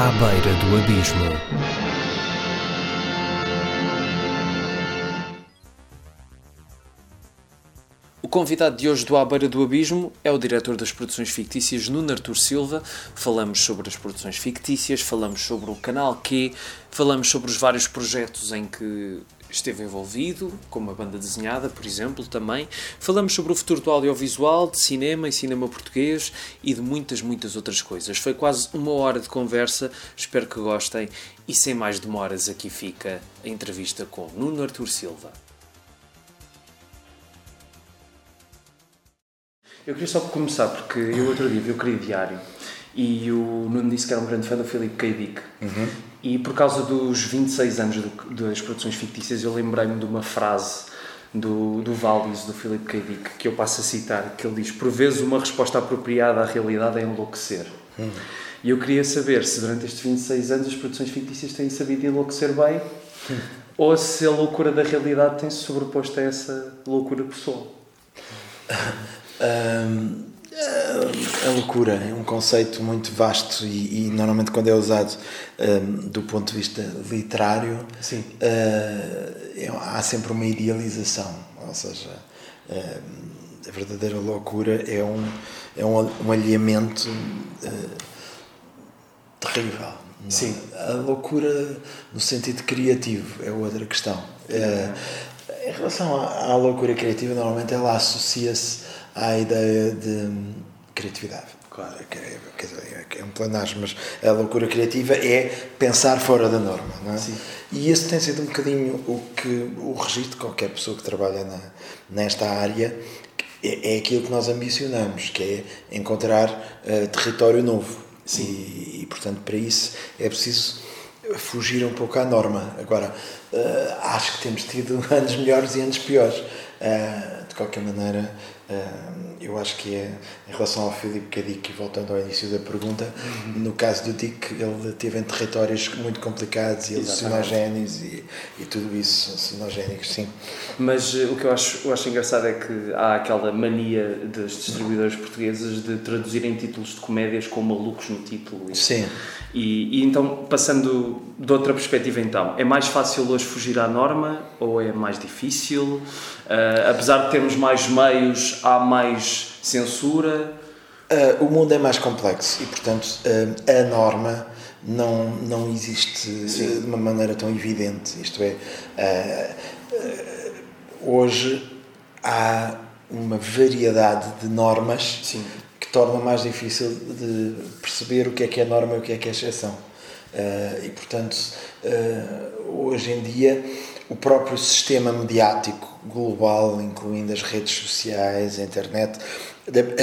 À beira do abismo. O convidado de hoje do À Beira do Abismo é o diretor das produções fictícias Nuno Artur Silva. Falamos sobre as produções fictícias, falamos sobre o canal Q, falamos sobre os vários projetos em que esteve envolvido, como a banda desenhada, por exemplo, também. Falamos sobre o futuro do audiovisual, de cinema e cinema português e de muitas, muitas outras coisas. Foi quase uma hora de conversa, espero que gostem. E sem mais demoras, aqui fica a entrevista com Nuno Artur Silva. Eu queria só começar, porque eu outro dia vi o Querido Diário e o Nuno disse que era um grande fã do Filipe K. Dick. Uhum. E por causa dos 26 anos do, das produções fictícias, eu lembrei-me de uma frase do, do Valis, do Filipe K. Dick, que eu passo a citar, que ele diz, por vezes uma resposta apropriada à realidade é enlouquecer. Uhum. E eu queria saber se durante estes 26 anos as produções fictícias têm sabido enlouquecer bem, uhum. ou se a loucura da realidade tem-se sobreposto a essa loucura pessoal. Um, a loucura é um conceito muito vasto e, e normalmente quando é usado um, do ponto de vista literário. Uh, há sempre uma idealização, ou seja, uh, a verdadeira loucura é um, é um, um alinhamento uh, terrível. Sim. A loucura no sentido criativo é outra questão. em relação à, à loucura criativa, normalmente ela associa-se à ideia de criatividade. Claro, quer dizer, é um planagem, mas a loucura criativa é pensar fora da norma, não é? Sim. E esse tem sido um bocadinho o que o registro de qualquer pessoa que trabalha na, nesta área é, é aquilo que nós ambicionamos, que é encontrar uh, território novo. Sim. E, e, portanto, para isso é preciso fugir um pouco à norma. Agora, uh, acho que temos tido anos melhores e anos piores. Uh, de qualquer maneira, eu acho que é em relação ao Filipe Cadic, voltando ao início da pergunta, uhum. no caso do Dick, ele teve em territórios muito complicados e alucinogénicos e, e tudo isso, alucinogénicos, sim. Mas uh, o que eu acho, eu acho engraçado é que há aquela mania dos distribuidores portugueses de traduzirem títulos de comédias com malucos no título. E, sim. E, e então, passando de outra perspectiva, então, é mais fácil hoje fugir à norma ou é mais difícil? Uh, apesar de termos mais meios, há mais censura? Uh, o mundo é mais complexo e, portanto, uh, a norma não, não existe Sim. de uma maneira tão evidente. Isto é, hoje há uma variedade de normas Sim. Torna mais difícil de perceber o que é que é norma e o que é que é exceção. e, portanto, hoje em dia o próprio sistema mediático global, incluindo as redes sociais, a internet,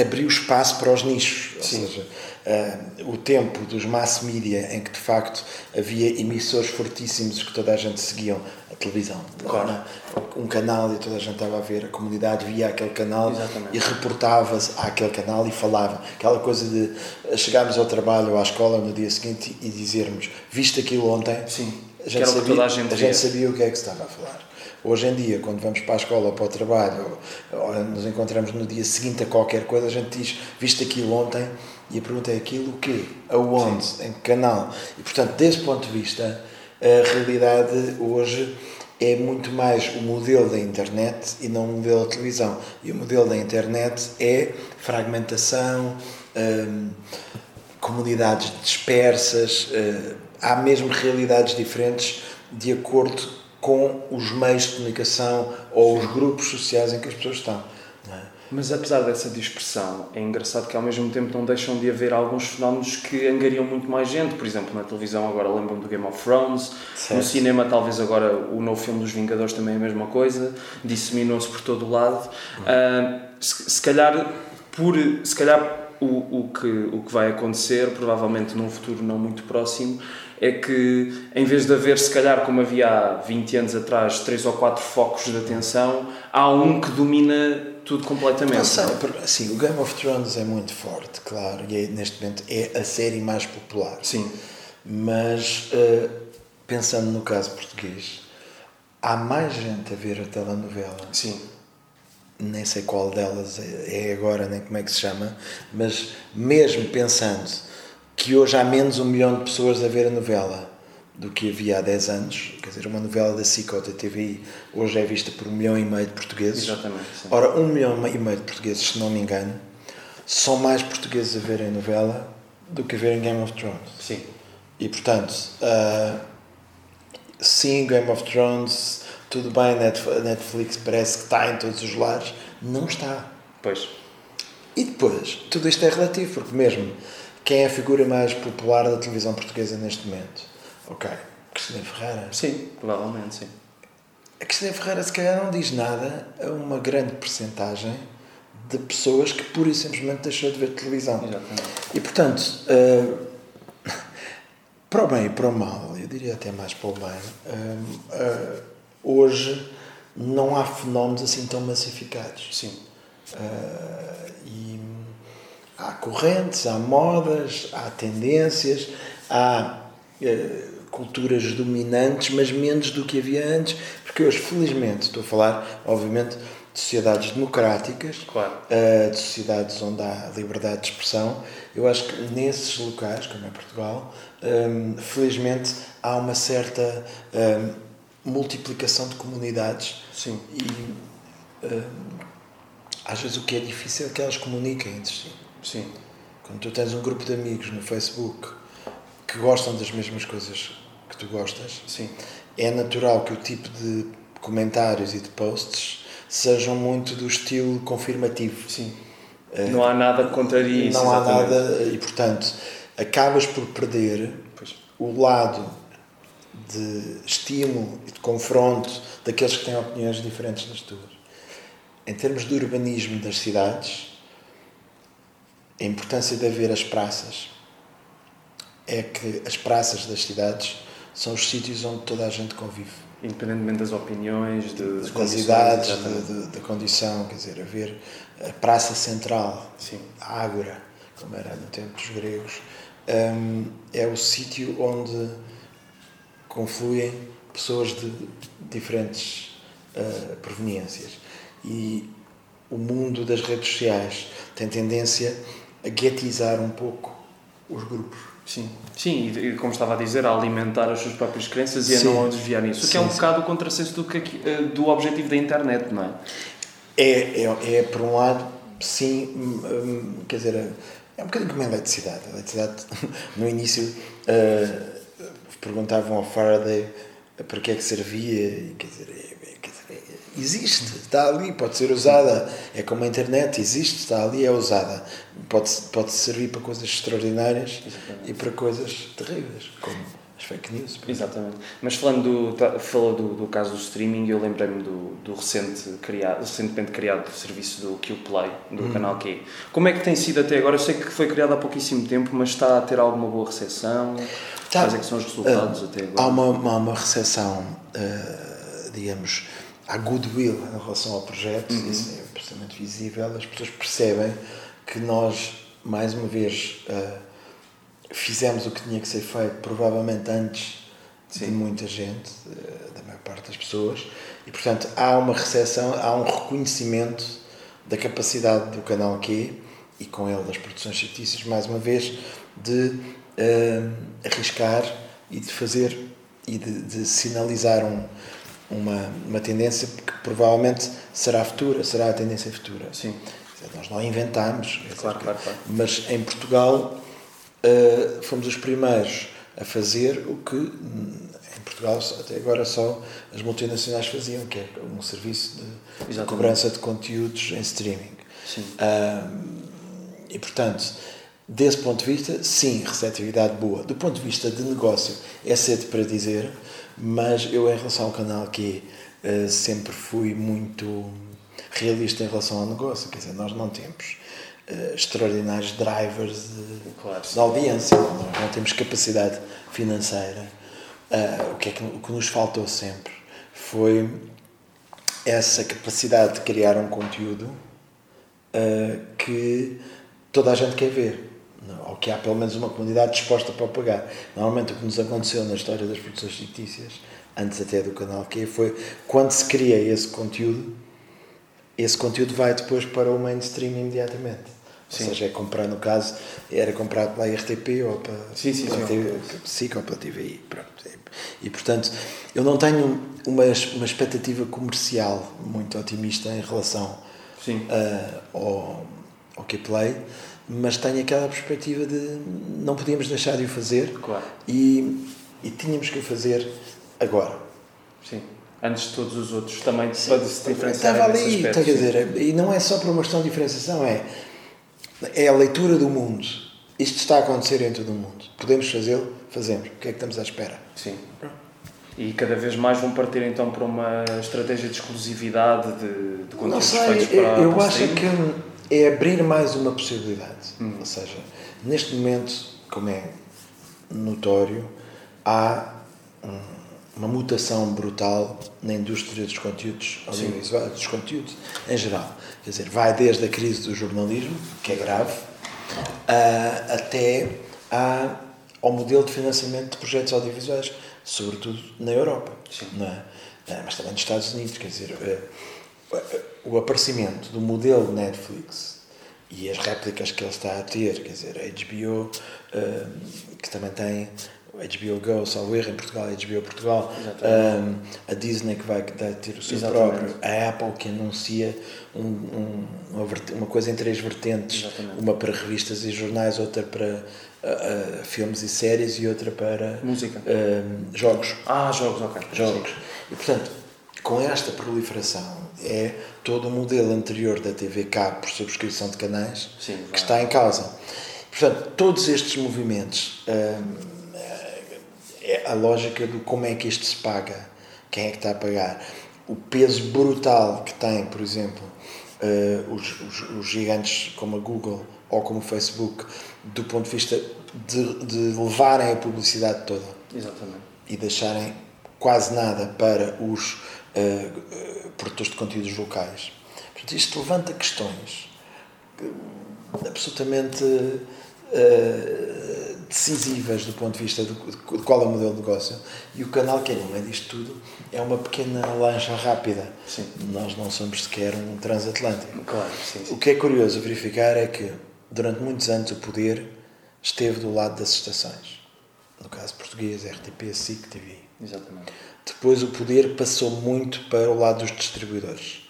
abriu espaço para os nichos. Sim. Ou seja, uh, o tempo dos mass media, em que de facto havia emissores fortíssimos que toda a gente seguia, a televisão, claro. um canal e toda a gente estava a ver, a comunidade via aquele canal Exatamente. e reportava-se àquele canal e falava. Aquela coisa de chegarmos ao trabalho ou à escola no dia seguinte e dizermos: Viste aquilo ontem? Sim a gente, sabia, a gente, a gente sabia o que é que se estava a falar. Hoje em dia, quando vamos para a escola ou para o trabalho, ou, ou nos encontramos no dia seguinte a qualquer coisa, a gente diz, viste aquilo ontem, e a pergunta é aquilo o quê? Aonde? Sim. Em que canal? E, portanto, desse ponto de vista, a realidade hoje é muito mais o modelo da internet e não o modelo da televisão. E o modelo da internet é fragmentação, hum, comunidades dispersas, hum, há mesmo realidades diferentes de acordo com os meios de comunicação ou os grupos sociais em que as pessoas estão. Mas apesar dessa dispersão, é engraçado que ao mesmo tempo não deixam de haver alguns fenómenos que angariam muito mais gente. Por exemplo, na televisão agora lembram do Game of Thrones, certo. no cinema talvez agora o novo filme dos Vingadores também é a mesma coisa, disseminou-se por todo o lado. Uhum. Uh, se, se, calhar, por, se calhar o, o, que, o que vai acontecer, provavelmente num futuro não muito próximo, é que em vez de haver, se calhar, como havia há 20 anos atrás, três ou quatro focos de atenção, há um que domina tudo completamente. Não sei, assim, o Game of Thrones é muito forte, claro, e é, neste momento é a série mais popular. Sim. Mas, uh, pensando no caso português, há mais gente a ver a telenovela. Sim. Nem sei qual delas é agora, nem como é que se chama, mas mesmo pensando que hoje há menos um milhão de pessoas a ver a novela do que havia há 10 anos. Quer dizer, uma novela da SIC ou da TVI hoje é vista por um milhão e meio de portugueses. Exatamente. Sim. Ora, um milhão e meio de portugueses, se não me engano, são mais portugueses a verem a novela do que a verem Game of Thrones. Sim. E portanto, uh, sim, Game of Thrones, tudo bem, Netflix parece que está em todos os lares. Não está. Pois. E depois, tudo isto é relativo, porque mesmo quem é a figura mais popular da televisão portuguesa neste momento? Ok, Cristina Ferreira. Sim, provavelmente, sim. A Cristina Ferreira se calhar não diz nada a uma grande percentagem de pessoas que pura e simplesmente deixou de ver televisão. Exatamente. E portanto, uh, para o bem e para o mal, eu diria até mais para o bem, uh, uh, hoje não há fenómenos assim tão massificados. Sim. e há correntes, há modas, há tendências, há culturas dominantes, mas menos do que havia antes, porque hoje, felizmente, estou a falar, obviamente, de sociedades democráticas, claro. uh, de sociedades onde há liberdade de expressão. Eu acho que nesses locais, como é Portugal, um, felizmente há uma certa um, multiplicação de comunidades. Sim. E às vezes o que é difícil é que elas comuniquem entre si. Sim. Quando tu tens um grupo de amigos no Facebook que gostam das mesmas coisas que tu gostas, Sim. é natural que o tipo de comentários e de posts sejam muito do estilo confirmativo. Sim. Uh, não há nada que contrarie isso. Não há nada, e portanto, acabas por perder pois. o lado de estímulo e de confronto daqueles que têm opiniões diferentes das tuas. Em termos de urbanismo das cidades, a importância de haver as praças é que as praças das cidades são os sítios onde toda a gente convive independentemente das opiniões, de, das, das idades, da condição, quer dizer, haver a Praça Central, Sim. a Ágora, como era no tempo dos gregos, um, é o sítio onde confluem pessoas de diferentes uh, proveniências. E o mundo das redes sociais tem tendência a guetizar um pouco os grupos. Sim, sim, e como estava a dizer, a alimentar as suas próprias crenças e sim. a não desviar nisso. O que é um sim. bocado o contrassenso do, que, eh, do objetivo da internet, não é? É, é, é por um lado, sim, hum, hum, quer dizer, é um bocadinho como a eletricidade. A eletricidade, no início, uh, perguntavam ao Faraday para que é que servia, quer dizer, existe, está ali, pode ser usada. É como a internet, existe, está ali, é usada. Pode, pode servir para coisas extraordinárias Exatamente. e para coisas terríveis, como as fake news. Exatamente. Mas falando do, tá, falou do, do caso do streaming, eu lembrei-me do, do recente criado, recentemente criado serviço do QPlay, do hum. canal Q. Como é que tem sido até agora? Eu sei que foi criado há pouquíssimo tempo, mas está a ter alguma boa recepção? Tá. Quais é que são os resultados uh, até agora? Há uma, há uma recepção, uh, digamos, há goodwill em relação ao projeto, uhum. isso é absolutamente visível, as pessoas percebem que nós, mais uma vez, uh, fizemos o que tinha que ser feito, provavelmente antes Sim. de muita gente, uh, da maior parte das pessoas, e portanto há uma recepção, há um reconhecimento da capacidade do canal Q e com ele das produções fictícias, mais uma vez, de uh, arriscar e de fazer e de, de sinalizar um, uma, uma tendência que provavelmente será futura, será a tendência futura. Sim. Nós não inventámos, claro, claro, claro. mas em Portugal uh, fomos os primeiros a fazer o que em Portugal até agora só as multinacionais faziam, que é um serviço de, de cobrança de conteúdos em streaming. Sim. Uh, e portanto, desse ponto de vista, sim, receptividade boa. Do ponto de vista de negócio, é cedo para dizer, mas eu, em relação ao canal que uh, sempre fui muito realista em relação ao negócio. Quer dizer, nós não temos uh, extraordinários drivers de, claro, de audiência, nós não temos capacidade financeira. Uh, o, que é que, o que nos faltou sempre foi essa capacidade de criar um conteúdo que toda a gente quer ver ou que há pelo menos uma comunidade disposta para pagar. Normalmente o que nos aconteceu na história das produções fictícias, antes até do canal que foi quando se cria esse conteúdo, esse conteúdo vai depois para o mainstream imediatamente. Sim. Ou seja, é comprar, no caso, era comprado pela RTP ou para, sim, sim, pela sim, TV, SIC ou pela TVI. Pronto. E, portanto, eu não tenho uma, uma expectativa comercial muito otimista em relação uh, ao, ao K-Play, mas tenho aquela perspectiva de não podíamos deixar de o fazer claro. e, e tínhamos que o fazer agora. Sim. Antes de todos os outros também Sim, para se diferenciar estava ali, aspecto, quer dizer, e não é só por uma questão de diferenciação é é a leitura do mundo. Isto está a acontecer em todo o mundo. Podemos fazê-lo, fazemos. O que é que estamos à espera? Sim. E cada vez mais vão partir então para uma estratégia de exclusividade de, de conteúdos sei, feitos para Eu acho que é abrir mais uma possibilidade. Hum. Ou seja, neste momento, como é notório, há uma mutação brutal na indústria dos conteúdos audiovisuais, dos conteúdos em geral. Quer dizer, vai desde a crise do jornalismo, que é grave, até ao modelo de financiamento de projetos audiovisuais sobretudo na Europa, não é? Eh, mas também nos Estados Unidos. Quer dizer, eh, o aparecimento do modelo Netflix e as réplicas que ele está a ter, quer dizer, a HBO, eh, que também tem HBO Go, salvo erro, em Portugal, HBO Portugal, um, a Disney que vai ter o seu Exatamente. próprio, a Apple que anuncia um, um, uma, coisa em três vertentes, Exatamente. uma para revistas e jornais, outra para uh, filmes e séries e outra para música, uh, jogos. Ah, jogos, ok. Jogos. E portanto, com esta proliferação é todo o modelo anterior da TV cabo por subscrição de canais Sim, que está em causa. Portanto, todos estes movimentos, é a lógica do como é que isto se paga, quem é que está a pagar, o peso brutal que tem, por exemplo, uh, os, os, os, gigantes como a Google ou como o Facebook, do ponto de vista de, de levarem a publicidade toda Exatamente. e deixarem quase nada para os uh, produtores de conteúdos locais. Portanto, isto levanta questões absolutamente uh, decisivas do ponto de vista de, de qual é o modelo de negócio. E o canal que é no meio disto tudo é uma pequena lancha rápida. Sim. Nós não somos sequer um transatlântico. Claro, sim, sim. O que é curioso verificar é que durante muitos anos o poder esteve do lado das estações. No caso português, RTP, SIC, TV. Exatamente. Depois o poder passou muito para o lado dos distribuidores.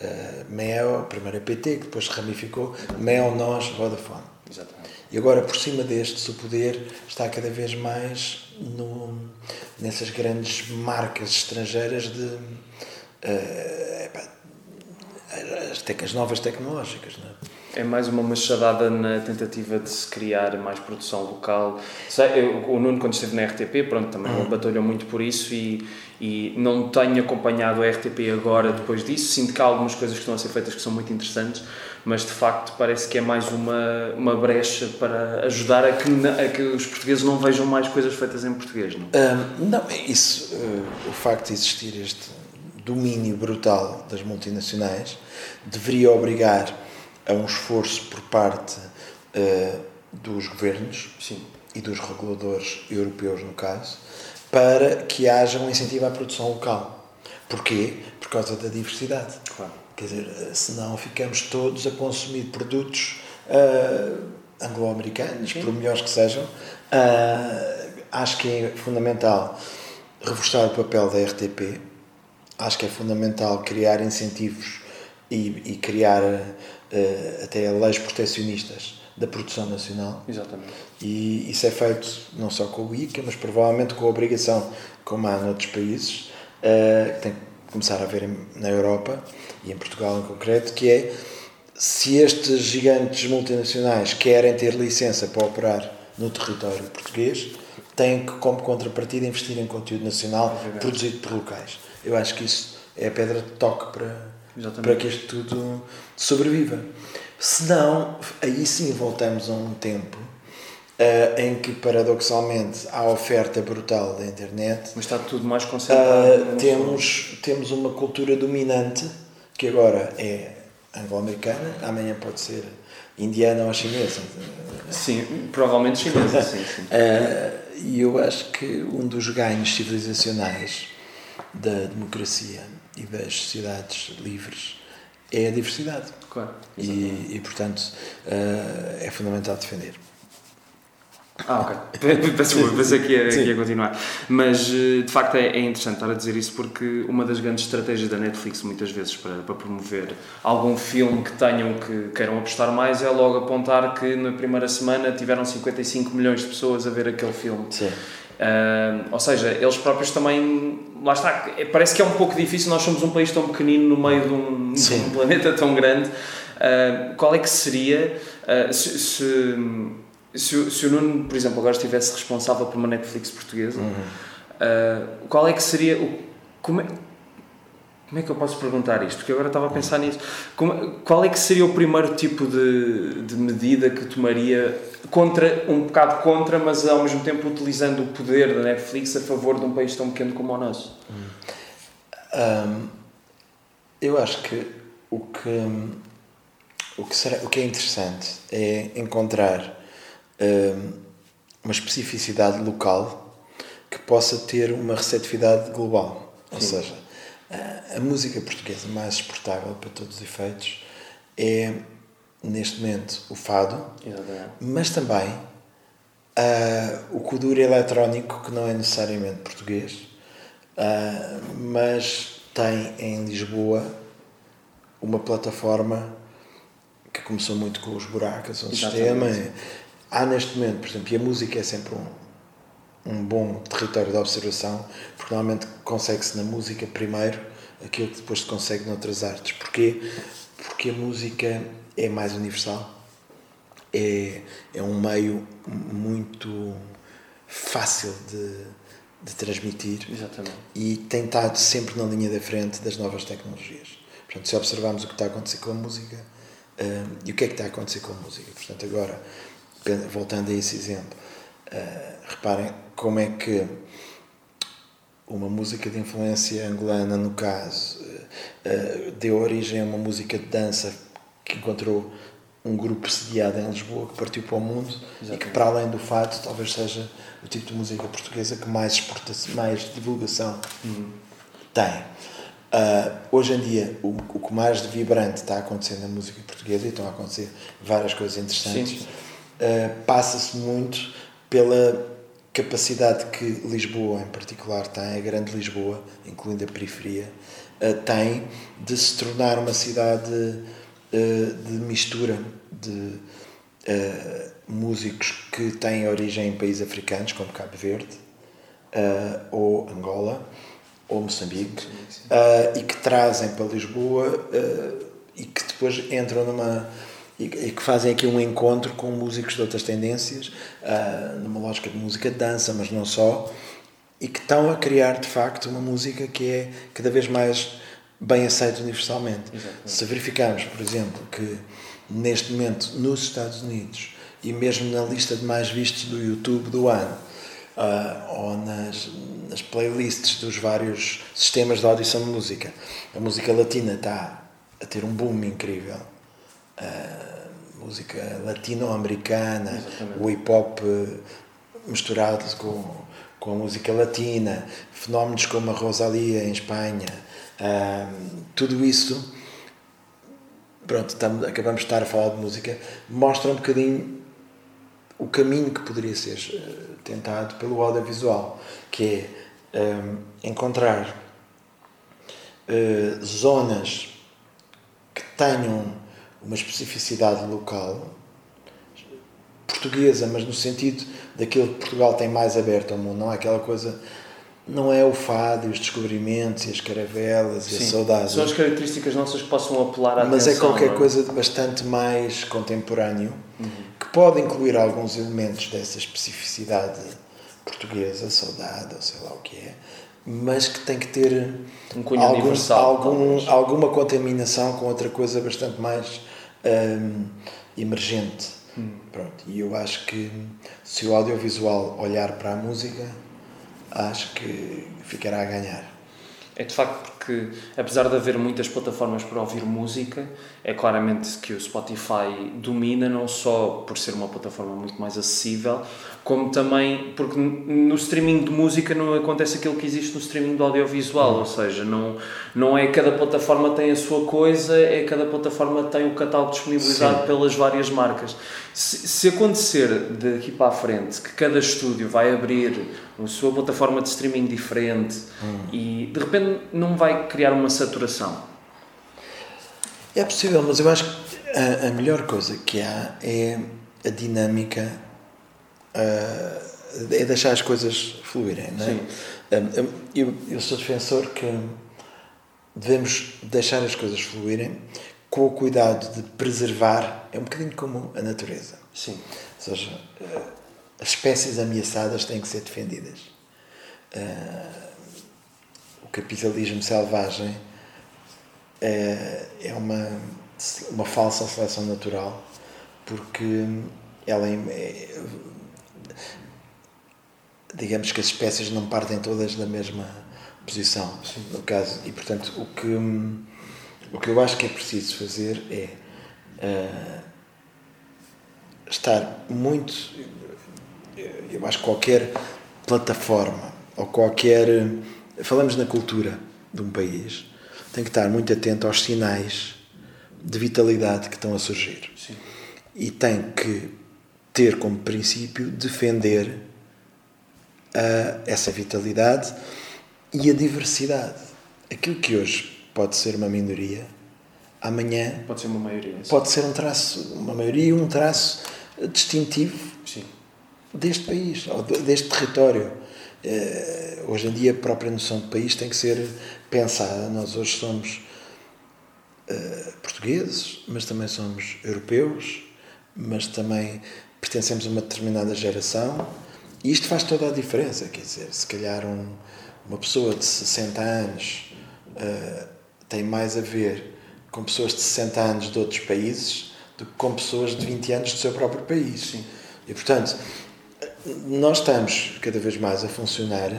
Uh, Mel, primeiro a PT, que depois ramificou, Mel, nós, Vodafone. Exatamente. E agora, por cima destes, o poder está cada vez mais no, nessas grandes marcas estrangeiras de. Uh, as, as novas tecnológicas. Não é? É mais uma machadada na tentativa de se criar mais produção local. Eu, o Nuno, quando esteve na RTP, pronto, também uhum. batalhou muito por isso e, e não tenho acompanhado a RTP agora depois disso. Sinto que há algumas coisas que estão a ser feitas que são muito interessantes, mas de facto parece que é mais uma, uma brecha para ajudar a que, a que os portugueses não vejam mais coisas feitas em português. Não, um, não é isso. Uh, o facto de existir este domínio brutal das multinacionais deveria obrigar a um esforço por parte uh, dos governos Sim. e dos reguladores europeus, no caso, para que haja um incentivo à produção local. Porquê? Por causa da diversidade. Claro. Quer dizer, eh, senão ficamos todos a consumir produtos uh, anglo-americanos, por melhores que sejam. Uh, acho que é fundamental reforçar o papel da RTP, acho que é fundamental criar incentivos e, e criar até leis proteccionistas da produção nacional. Exatamente. E isso é feito não só com o ICA, mas provavelmente com a obrigação, como há noutros países, uh, que tem que começar a haver na Europa e em Portugal em concreto, que é se estes gigantes multinacionais querem ter licença para operar no território português, têm que, como contrapartida, investir em conteúdo nacional é produzido por locais. Eu acho que isso é a pedra de toque para, para que isto tudo sobreviva. Se não, aí sim voltamos a um tempo uh, em que, paradoxalmente, há oferta brutal da internet. Mas está tudo mais concentrado. Uh, temos, temos uma cultura dominante que agora é anglo-americana, amanhã pode ser indiana ou chinesa. Sim, provavelmente chinesa, sim. sim. Uh, e eu acho que um dos ganhos civilizacionais da democracia e das sociedades livres é a diversidade. Claro. E, e, portanto, uh, é fundamental defender. Ah, ok. Peço pensei que ia, que ia continuar. Mas, eh, de facto, é, é, interessante estar a dizer isso porque uma das grandes estratégias da Netflix, muitas vezes, para, para promover algum filme que tenham que queiram apostar mais, é logo apontar que na primeira semana tiveram 55 milhões de pessoas a ver aquele filme. Sim. Uh, ou seja, eles próprios também. Lá está, é, parece que é um pouco difícil, nós somos um país tão pequenino no meio de um, de um planeta tão grande. Uh, qual é que seria. Uh, se, se se, se o Nuno, por exemplo, agora estivesse responsável por uma Netflix portuguesa, uhum. uh, qual é que seria o. Como é, como é que eu posso perguntar isto? Porque agora estava a pensar nisso. Como, qual é que seria o primeiro tipo de, de medida que tomaria contra, um bocado contra, mas ao mesmo tempo utilizando o poder da Netflix a favor de um país tão pequeno como o nosso? Um, eu acho que o que, o que, será, o que é interessante é encontrar uma especificidade local que possa ter uma receptividade global. Ou Sim. seja, a música portuguesa mais exportável para todos os efeitos é, neste momento, o fado, Exatamente. mas também uh, o kuduro eletrónico, que não é necessariamente português, uh, mas tem em Lisboa uma plataforma que começou muito com os buracos, um sistema há neste momento, por exemplo, e a música é sempre um, um bom território de observação, porque normalmente consegue-se na música primeiro aquilo que depois se consegue noutras artes. Porquê? Porque a música é mais universal, é, é um meio muito fácil de, de transmitir Exatamente. e tem estado sempre na linha da frente das novas tecnologias. Portanto, se observarmos o que está a acontecer com a música um, e o que é que está a acontecer com a música. Portanto, agora voltando a esse exemplo, uh, reparem como é que uma música de influência angolana, no caso, uh, deu origem a uma música de dança que encontrou um grupo sediado em Lisboa que partiu para o mundo Exatamente. e que, para além do fato, talvez seja o tipo de música portuguesa que mais, exportação, mais divulgação uhum. tem. Uh, hoje em dia, o, o que mais de vibrante está acontecendo na música portuguesa e estão a acontecer várias coisas interessantes. Uh, passa-se muito pela capacidade que Lisboa, em particular, tem, a grande Lisboa, incluindo a periferia, uh, tem de se tornar uma cidade uh, de mistura de músicos que têm origem em países africanos, como Cabo Verde, ou Angola, ou Moçambique, e que trazem para Lisboa e que depois entram numa e, e, que fazem aqui um encontro com músicos de outras tendências, uh, numa lógica de música de dança, mas não só, e que estão a criar de facto uma música que é cada vez mais bem aceita universalmente. Exatamente. Se verificarmos, por exemplo, que neste momento nos Estados Unidos e mesmo na lista de mais vistos do YouTube do ano, uh, ou nas, nas playlists dos vários sistemas de audição de música, a música latina está a ter um boom incrível. Uh, música latino-americana, o hip hop eh, misturado com, com a música latina, fenómenos como a Rosalia em Espanha, tudo isso, pronto, estamos, acabamos de estar a falar de música, mostra um bocadinho o caminho que poderia ser eh, tentado pelo audiovisual, que é um, encontrar uh, zonas que tenham uma especificidade local portuguesa, mas no sentido daquilo que Portugal tem mais aberto ao mundo, não é aquela coisa não é o fado e os descobrimentos e as caravelas Sim, e a saudade. São as características nossas que possam apelar à Mas é atenção, é qualquer é? coisa de bastante mais contemporâneo uhum. que pode incluir alguns elementos dessa especificidade portuguesa, saudade ou sei lá o que é, mas que tem que ter um algum, algum, alguma contaminação com outra coisa bastante mais um, emergente. Hum. Pronto, e eu acho que se o audiovisual olhar para a música, acho que ficará a ganhar. é de facto porque, apesar de haver muitas plataformas para ouvir música, é claramente que o Spotify domina, não só por ser uma plataforma muito mais acessível, como também porque no streaming de música não acontece aquilo que existe no streaming do audiovisual, ou seja, não, não é cada plataforma tem a sua coisa, é cada plataforma tem o catálogo disponibilizado Sim. pelas várias marcas. Se, se acontecer daqui para a frente que cada estúdio vai abrir a sua plataforma de streaming diferente hum. e de repente não vai criar uma saturação. É possível, mas eu acho que a, a melhor coisa que há é a dinâmica, uh, é deixar as coisas fluírem. Não é? Sim. Uh, eu, eu sou defensor que devemos deixar as coisas fluírem com o cuidado de preservar, é um bocadinho como a natureza. Sim. Ou seja, uh, as espécies ameaçadas têm que ser defendidas. Uh, o capitalismo selvagem é, é uma, uma falsa seleção natural, porque ela é, digamos que as espécies não partem todas da mesma posição, Sim. no caso, e portanto o que, o que eu acho que é preciso fazer é uh, estar muito eu acho que qualquer plataforma ou qualquer. Falamos na cultura de um país, tem que estar muito atento aos sinais de vitalidade que estão a surgir. Sim. E tem que ter como princípio defender essa vitalidade e a diversidade. Aquilo que hoje pode ser uma minoria, amanhã pode ser uma maioria. Sim. Pode ser um traço, uma maioria, um traço distintivo sim deste país, ou deste território. Uh, hoje em dia, a própria noção de país tem que ser pensada. Nós hoje somos uh, portugueses, mas também somos europeus, mas também pertencemos a uma determinada geração. E isto faz toda a diferença. Quer dizer, se calhar um, uma pessoa de 60 anos uh, tem mais a ver com pessoas de 60 anos de outros países do que com pessoas de 20 anos do seu próprio país. Sim. E, portanto, nós estamos cada vez mais a funcionar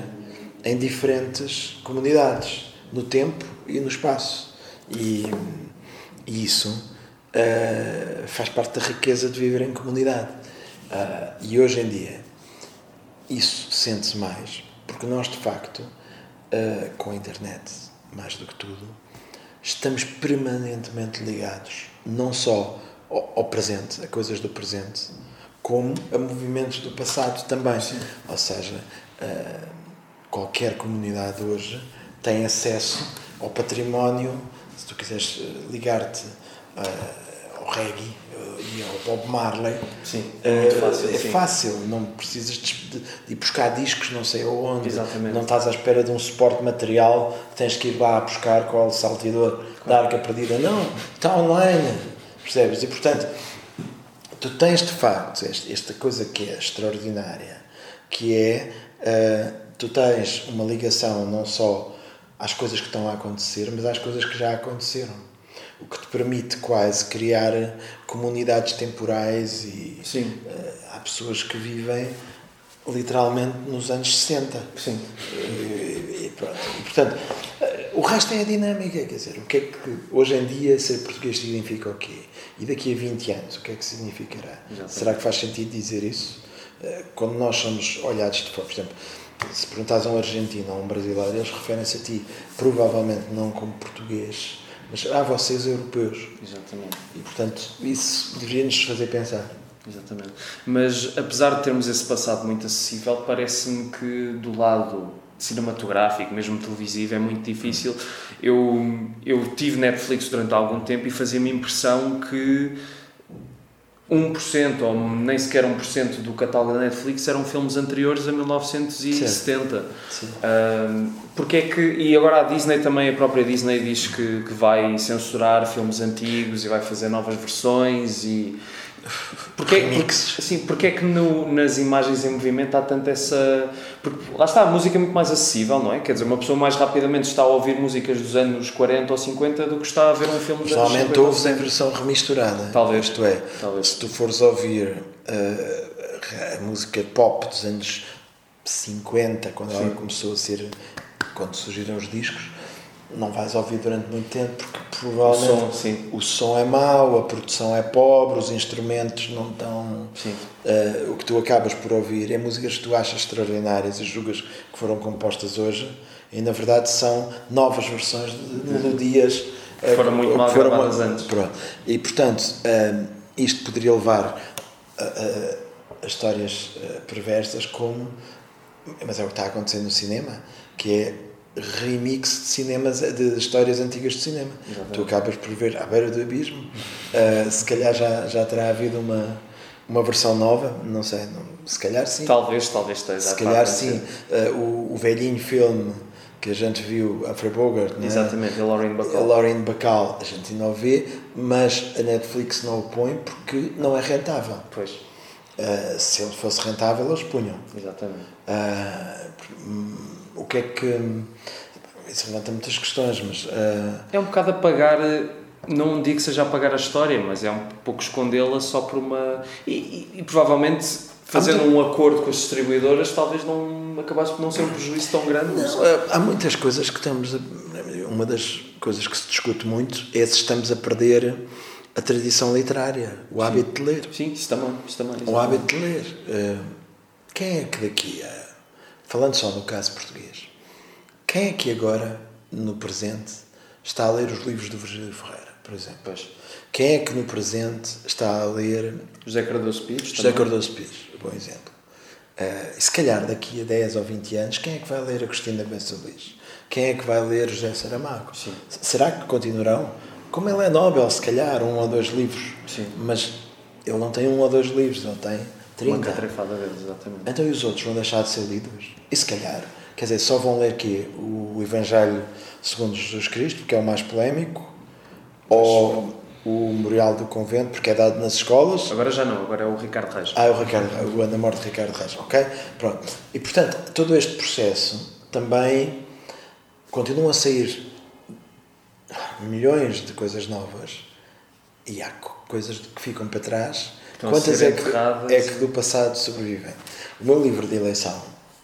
em diferentes comunidades, no tempo e no espaço. E, e isso uh, faz parte da riqueza de viver em comunidade. Uh, e hoje em dia, isso sente-se mais, porque nós, de facto, uh, com a internet, mais do que tudo, estamos permanentemente ligados, não só ao, ao presente, a coisas do presente, como a movimentos do passado também. Sim. Ou seja, uh, qualquer comunidade hoje tem acesso ao património, se tu quiseres eh, ligar-te uh, ao reggae e ao Bob Marley, sim, é muito fácil. É sim. fácil, não precisas de, ir buscar discos não sei aonde, Exatamente. não estás à espera de um suporte material, tens que ir lá buscar qual o salteador claro. da arca perdida. Não, está online, percebes? E portanto tu tens de facto esta coisa que é extraordinária, que é uh, tu tens uma ligação não só às coisas que estão a acontecer, mas às coisas que já aconteceram. O que te permite quase criar comunidades temporais e uh, há pessoas que vivem literalmente nos anos 60. Sim. E, e, pronto. e portanto, uh, o resto é a dinâmica, quer dizer, o que é que hoje em dia ser português significa o quê? E daqui a 20 anos, o que é que significará? Exatamente. Será que faz sentido dizer isso? Eh, quando nós somos olhados de fora, por exemplo, se perguntas a um argentino ou a um brasileiro, eles referem-se a ti, provavelmente não como português, mas ah, vocês europeus. Exatamente. E portanto, isso deveria nos fazer pensar. Exatamente. Mas apesar de termos esse passado muito acessível, parece-me que do lado cinematográfico, mesmo televisivo, é muito difícil. Eu, eu tive Netflix durante algum tempo e fazia-me impressão que 1% ou nem sequer 1% do catálogo da Netflix eram filmes anteriores a 1970. Sim. Um, porque é que, e agora a Disney também, a própria Disney diz que, que vai censurar filmes antigos e vai fazer novas versões e porque, remixes. Porque, sim, porque é que no, nas imagens em movimento há tanto essa. Porque lá está, a música é muito mais acessível, não é? Quer dizer, uma pessoa mais rapidamente está a ouvir músicas dos anos 40 ou 50 do que está a ver um filme dos anos 50. ouves em versão remisturada. Talvez. Isto é, Talvez. se tu fores ouvir uh, a música pop dos anos 50, quando ela começou a ser. quando surgiram os discos não vais ouvir durante muito tempo porque provavelmente o som, sim. o som é mau, a produção é pobre, os instrumentos não estão. Uh, o que tu acabas por ouvir é músicas que tu achas extraordinárias e julgas que foram compostas hoje e na verdade são novas versões de, de melodias que foram muito mal foram, gravadas antes. Pronto. E portanto, uh, isto poderia levar a, a, a histórias perversas como. Mas é o que está acontecendo no cinema, que é remix de cinemas de histórias antigas de cinema. Exatamente. Tu acabas por ver à beira do abismo. Uh, se calhar já, já terá havido uma, uma versão nova, não sei, não, se calhar sim. Talvez, talvez esteja. Se calhar sim. Uh, o, o velhinho filme que a gente viu, a Frey Bogart, né? Exatamente, a Lauren Bacall. A Lauren Bacall, a gente ainda o vê, mas a Netflix não o põe porque não é rentável. Pois. Uh, se ele fosse rentável, eles punham. Exatamente. Uh, o que é que. Isso levanta muitas questões, mas. Uh... É um bocado apagar. Não digo que seja apagar a história, mas é um pouco escondê-la só por uma. E, e, e provavelmente fazendo um acordo com as distribuidoras, talvez não acabasse por não ser um prejuízo tão grande. Não, é, há muitas coisas que estamos. A, uma das coisas que se discute muito é se estamos a perder a tradição literária, o Sim. hábito de ler. Sim, isso também. Isso também o hábito de ler. Uh, quem é que daqui a falando só no caso português, quem é que agora, no presente, está a ler os livros do Virgílio Ferreira, por exemplo? Pois. Quem é que no presente está a ler. José Cardoso Pires? José também. Cardoso Pires, bom exemplo. Uh, se calhar daqui a 10 ou 20 anos, quem é que vai ler Agostinho Bessa Luís? Quem é que vai ler José Saramago? Sim. Será que continuarão? Como ele é Nobel, se calhar, um ou dois livros. Sim. Mas ele não tem um ou dois livros, ele tem 30. Uma catrefada deles, exatamente. Então e os outros vão deixar de ser lidos? E se calhar, quer dizer, só vão ler quê? O Evangelho segundo Jesus Cristo, que é o mais polémico, ou o Memorial do Convento, porque é dado nas escolas. Agora já não, agora é o Ricardo Reis. Ah, é o Ricardo, o Ana Morte de Ricardo Reis, ok? Pronto. E portanto, todo este processo também continua a sair milhões de coisas novas e há coisas que ficam para trás Quantas é que, é que do passado sobrevivem? O meu livro de eleição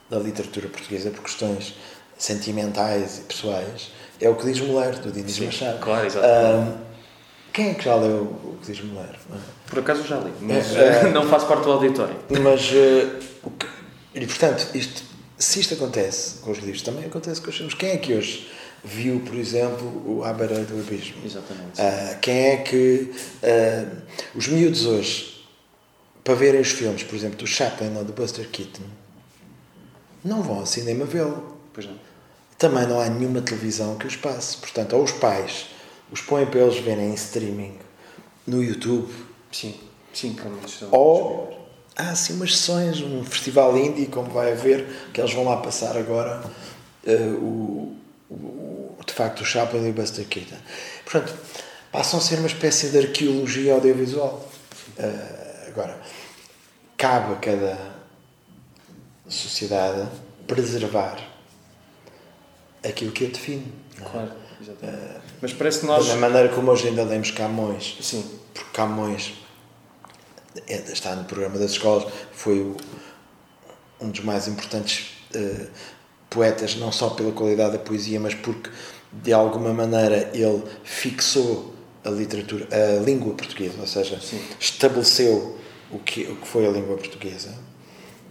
da literatura portuguesa, por questões sentimentais e pessoais, é o que diz Mulher, do Dinis Machado. Claro, exatamente. Um, quem é que já leu o que diz Mulher? É? Por acaso já li, mas é, uh, não faço parte do auditório. Mas, uh, que, e portanto, isto, se isto acontece com os livros, também acontece com os filmes. Quem é que hoje viu, por exemplo, o À Beira do Abismo? Exatamente. Uh, quem é que. os miúdos hoje para verem os filmes, por exemplo, do Chaplin ou do Buster Keaton, não vão ao cinema vê-lo. Também não há nenhuma televisão que os passe. Portanto, ou os pais os põem para eles verem em streaming no YouTube. Sim, sim, como Ou há assim umas sessões, um festival indie, como vai haver, que eles vão lá passar agora uh, o, o, de facto o Chaplin e o Buster Keaton. Portanto, passam a ser uma espécie de arqueologia audiovisual. Uh, agora, cabe a cada sociedade preservar aquilo que a define. É? Claro, exatamente. Uh, Mas parece que nós. Da maneira como hoje ainda lemos Camões. Sim. Porque Camões é, está no programa das escolas, foi o, um dos mais importantes uh, poetas, não só pela qualidade da poesia, mas porque de alguma maneira ele fixou a literatura, a língua portuguesa, ou seja, Sim. estabeleceu o que, o que foi a língua portuguesa,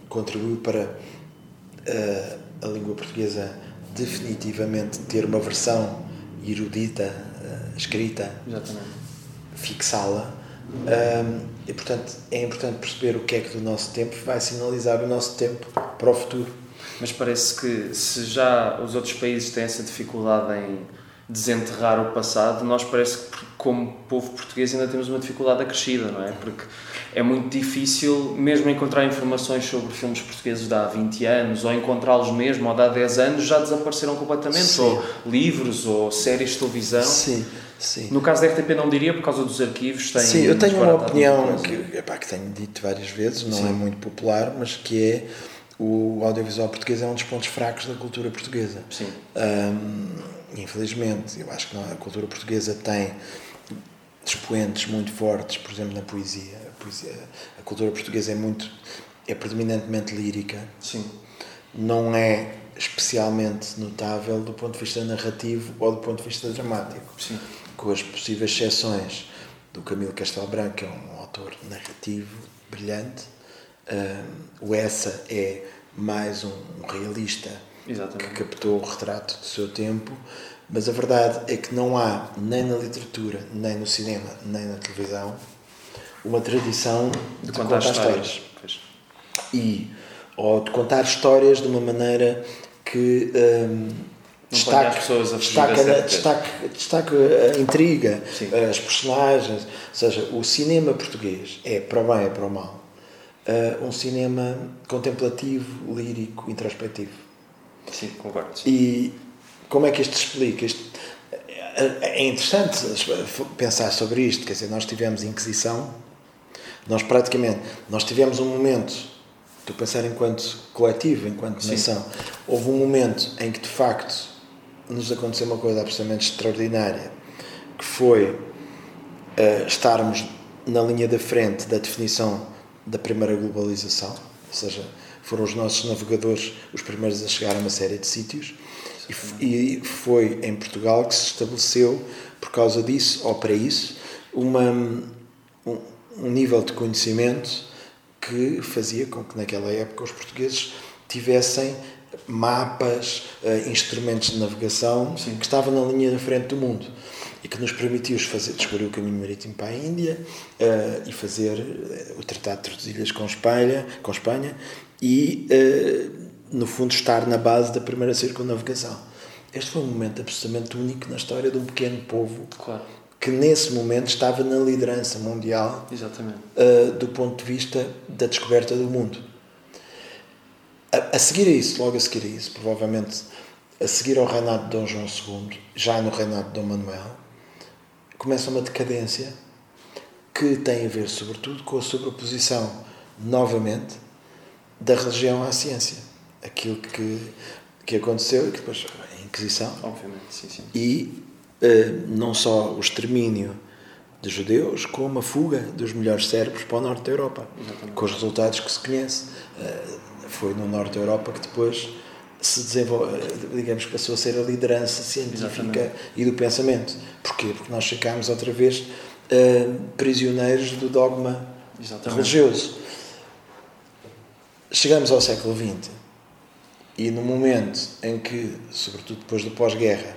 contribuiu para uh, a língua portuguesa definitivamente ter uma versão erudita, uh, escrita, fixá-la. Um, e portanto é importante perceber o que é que do nosso tempo vai sinalizar o nosso tempo para o futuro. Mas parece que se já os outros países têm essa dificuldade em desenterrar o passado, nós parece que como povo português ainda temos uma dificuldade acrescida, não é? Porque é muito difícil mesmo encontrar informações sobre filmes portugueses de há 20 anos ou encontrá-los mesmo ou de há 10 anos já desapareceram completamente, sim. ou livros ou séries de televisão. Sim. Sim. No caso da RTP não diria por causa dos arquivos. Tem Sim, eu tenho uma opinião que, epá, que tenho dito várias vezes, não Sim. é muito popular, mas que é o audiovisual português é um dos pontos fracos da cultura portuguesa. Sim. Infelizmente, eu acho que não, a cultura portuguesa tem expoentes muito fortes, por exemplo, na poesia. A, poesia, a cultura portuguesa é muito, é predominantemente lírica. Sim. não é especialmente notável do ponto de vista narrativo ou do ponto de vista dramático. Sim. Com as possíveis exceções do Camilo Castelo Branco, que é um autor narrativo brilhante. o Essa é mais um realista Exatamente. que captou o retrato do seu tempo, mas a verdade é que não há, nem na literatura, nem no cinema, nem na televisão, uma tradição de, de contar, contar histórias. histórias. E, ou de contar histórias de uma maneira que um, destaque, destaca, destaca, destaca a intriga, Sim. as personagens. Ou seja, o cinema português é, para o bem e para o mal, uh, um cinema contemplativo, lírico, introspectivo. Sim, concordo. E como é que isto explica? Isto, é interessante pensar sobre isto, quer dizer, nós tivemos Inquisição, nós praticamente, nós tivemos um momento, estou a pensar enquanto coletivo, enquanto Sim. nação, houve um momento em que de facto nos aconteceu uma coisa absolutamente extraordinária, que foi uh, estarmos na linha da frente da definição da primeira globalização, ou seja, foram os nossos navegadores os primeiros a chegar a uma série de sítios, e, foi em Portugal que se estabeleceu, por causa disso, ou para isso, uma, um, um nível de conhecimento que fazia com que naquela época os portugueses tivessem mapas, uh, instrumentos de navegação Sim. que estavam na linha da frente do mundo e que nos permitiu fazer, descobrir o caminho marítimo para a Índia uh, e fazer uh, o Tratado de Tordesilhas com Espanha, com Espanha e, no fundo, estar na base da primeira circunnavegação. Este foi um momento absolutamente único na história de um pequeno povo claro. Que, nesse momento, estava na liderança mundial do ponto de vista da descoberta do mundo. A, a seguir a isso, logo a seguir a isso, provavelmente a seguir ao reinado de Dom João II, já no reinado de Dom Manuel, começa uma decadência que tem a ver, sobretudo, com a sobreposição, novamente, da religião à ciência. Aquilo que, que aconteceu e que depois a Inquisição. Obviamente, sim, sim. E uh, não só o extermínio de judeus, como a fuga dos melhores cérebros para o norte da Europa, Exatamente. com os resultados que se conhece. Uh, foi no norte da Europa que depois se desenvolve, digamos que passou a ser a liderança científica Exatamente. e do pensamento. Porquê? Porque nós ficámos outra vez prisioneiros do dogma Exatamente. religioso. Chegamos ao século XX e no momento em que, sobretudo depois do pós-guerra,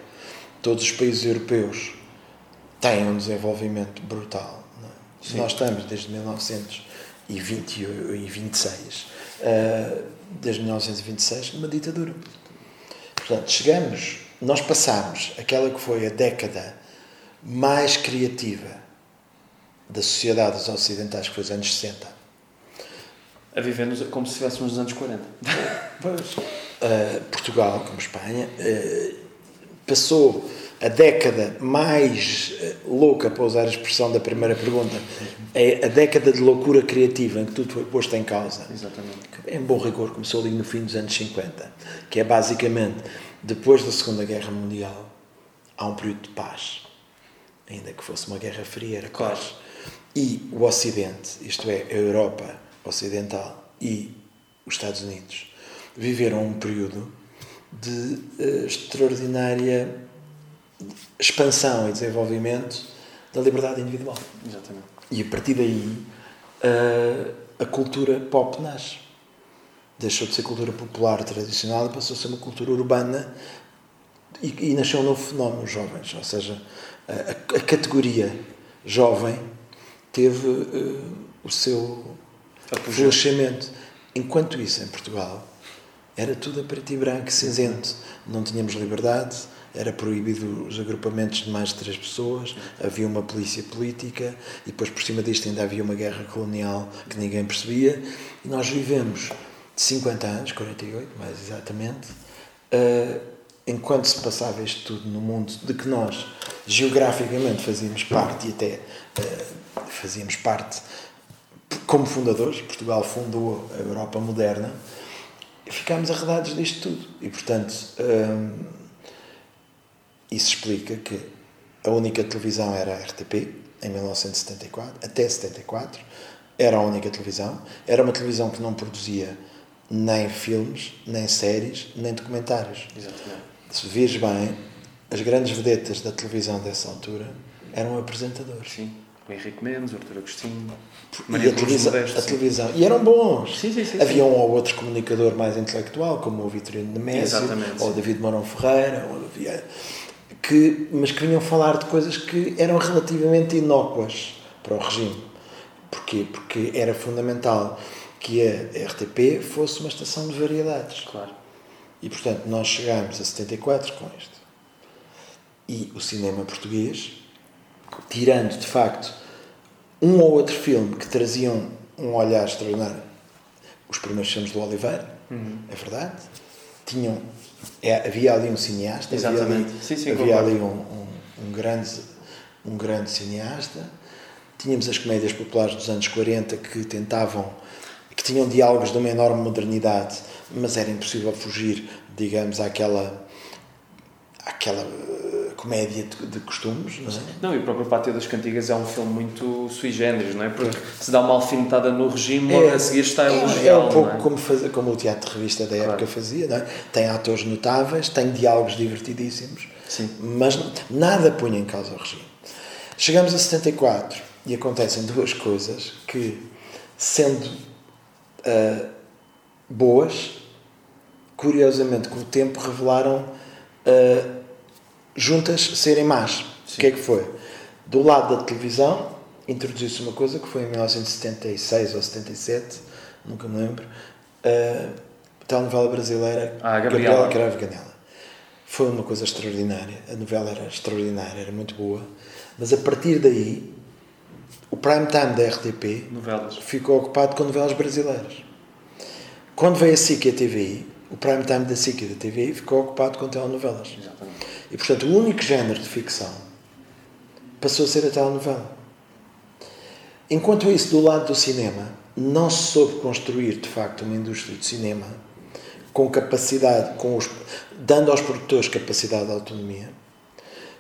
todos os países europeus têm um desenvolvimento brutal. É? Nós estamos desde 1926 uh, desde 1926, numa ditadura. Portanto, chegamos, nós passamos aquela que foi a década mais criativa da sociedade dos ocidentais, que foi os anos 60. A viver como se estivéssemos nos anos 40. Pois. Uh, Portugal, como Espanha, uh, passou a década mais eh, louca, para usar a expressão da primeira pergunta, é a década de loucura criativa, em que tudo foi posto em causa. Exatamente. Em bom rigor, começou ali no fim dos anos 50, que é basicamente, depois da Segunda Guerra Mundial, há um período de paz. Ainda que fosse uma guerra fria, era claro. paz. E o Ocidente, isto é, a Europa Ocidental e os Estados Unidos, viveram um período de uh, extraordinária expansão e desenvolvimento da liberdade individual. Exatamente. E a partir daí a, a cultura pop nasce. Deixou de ser cultura popular tradicional e passou a ser uma cultura urbana e, e nasceu um novo fenómeno, os jovens. Ou seja, a, a categoria jovem teve uh, o seu florescimento. Enquanto isso, em Portugal, era tudo a preto e branco, cinzento. Não tínhamos liberdade, era proibido os agrupamentos de mais de três pessoas, havia uma polícia política e depois por cima disto ainda havia uma guerra colonial que ninguém percebia. E nós vivemos de 50 anos, 48 mais exatamente, uh, enquanto se passava isto tudo no mundo de que nós geograficamente fazíamos parte e até uh, fazíamos parte como fundadores, Portugal fundou a Europa moderna, ficámos arredados disto tudo. E portanto. Uh, isso explica que a única televisão era a RTP, em 1974, até 74, era a única televisão. Era uma televisão que não produzia nem filmes, nem séries, nem documentários. Exatamente. Se vês bem, as grandes vedetas da televisão dessa altura eram apresentadores. Sim. O Henrique Mendes, o Artur Agostinho, Maria e a, televisão, Modesto, a televisão. E eram bons. Sim, sim, sim, Havia um ou outro comunicador mais intelectual, como o Vitorino de Messi, ou o David Mourão Ferreira, ou havia, que, mas que vinham falar de coisas que eram relativamente inócuas para o regime. Porquê? Porque era fundamental que a RTP fosse uma estação de variedades. Claro. E, portanto, nós chegámos a 74 com isto. E o cinema português, tirando, de facto, um ou outro filme que traziam um olhar extraordinário, os primeiros filmes do Oliveira, uhum. é verdade, tinham, é, havia ali um cineasta, Exatamente. havia ali, sim, sim, havia ali um, um, um, grande, um grande cineasta, tínhamos as comédias populares dos anos 40 que tentavam que tinham diálogos de uma enorme modernidade, mas era impossível fugir, digamos, àquela àquela comédia de, de, costumes, não é? Não, e o próprio Pátio das Cantigas é um filme muito sui generis, não é? Porque se dá uma alfinetada no regime, é, a seguir está elogiado. É, é um pouco é? como, faz, como o teatro de revista da época claro. fazia, não é? Tem atores notáveis, tem diálogos divertidíssimos, Sim. mas nada punha em causa o regime. Chegamos a 74 e acontecem duas coisas que, sendo uh, boas, curiosamente com o tempo revelaram uh, juntas serem más. Sim. O que é que foi? Do lado da televisão, introduziu-se uma coisa que foi em 1976 ou 77, nunca me lembro, a telenovela brasileira ah, Gabriela. Cravo Ganela. Foi uma coisa extraordinária. A novela era extraordinária, era muito boa. Mas a partir daí, o prime time da RTP novelas. ficou ocupado com novelas brasileiras. Quando veio a SIC e a TVI, o prime time da SIC e da TVI ficou ocupado com telenovelas. Exatamente. E, portanto, o único género de ficção passou a ser a telenovela. Enquanto isso, do lado do cinema, não se soube construir, de facto, uma indústria de cinema com capacidade, com os, dando aos produtores capacidade de autonomia,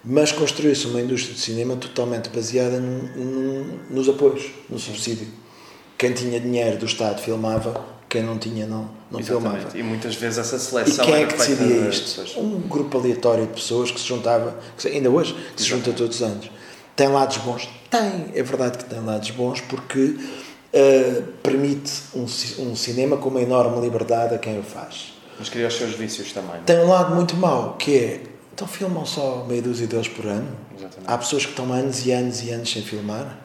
mas construiu-se uma indústria de cinema totalmente baseada num, num, nos apoios, no subsídio. Quem tinha dinheiro do Estado filmava, quem não tinha não, não filmava. E muitas vezes essa seleção. E quem é que decidia isto? Um grupo aleatório de pessoas que se juntava, que ainda hoje, que se junta todos os anos. Tem lados bons? Tem, é verdade que tem lados bons porque uh, permite um, um cinema com uma enorme liberdade a quem o faz. Mas cria os seus vícios também. Não? É? Tem um lado muito mau, que é então filmam só meia dúzia deles por ano. Exatamente. Há pessoas que estão anos e anos e anos sem filmar.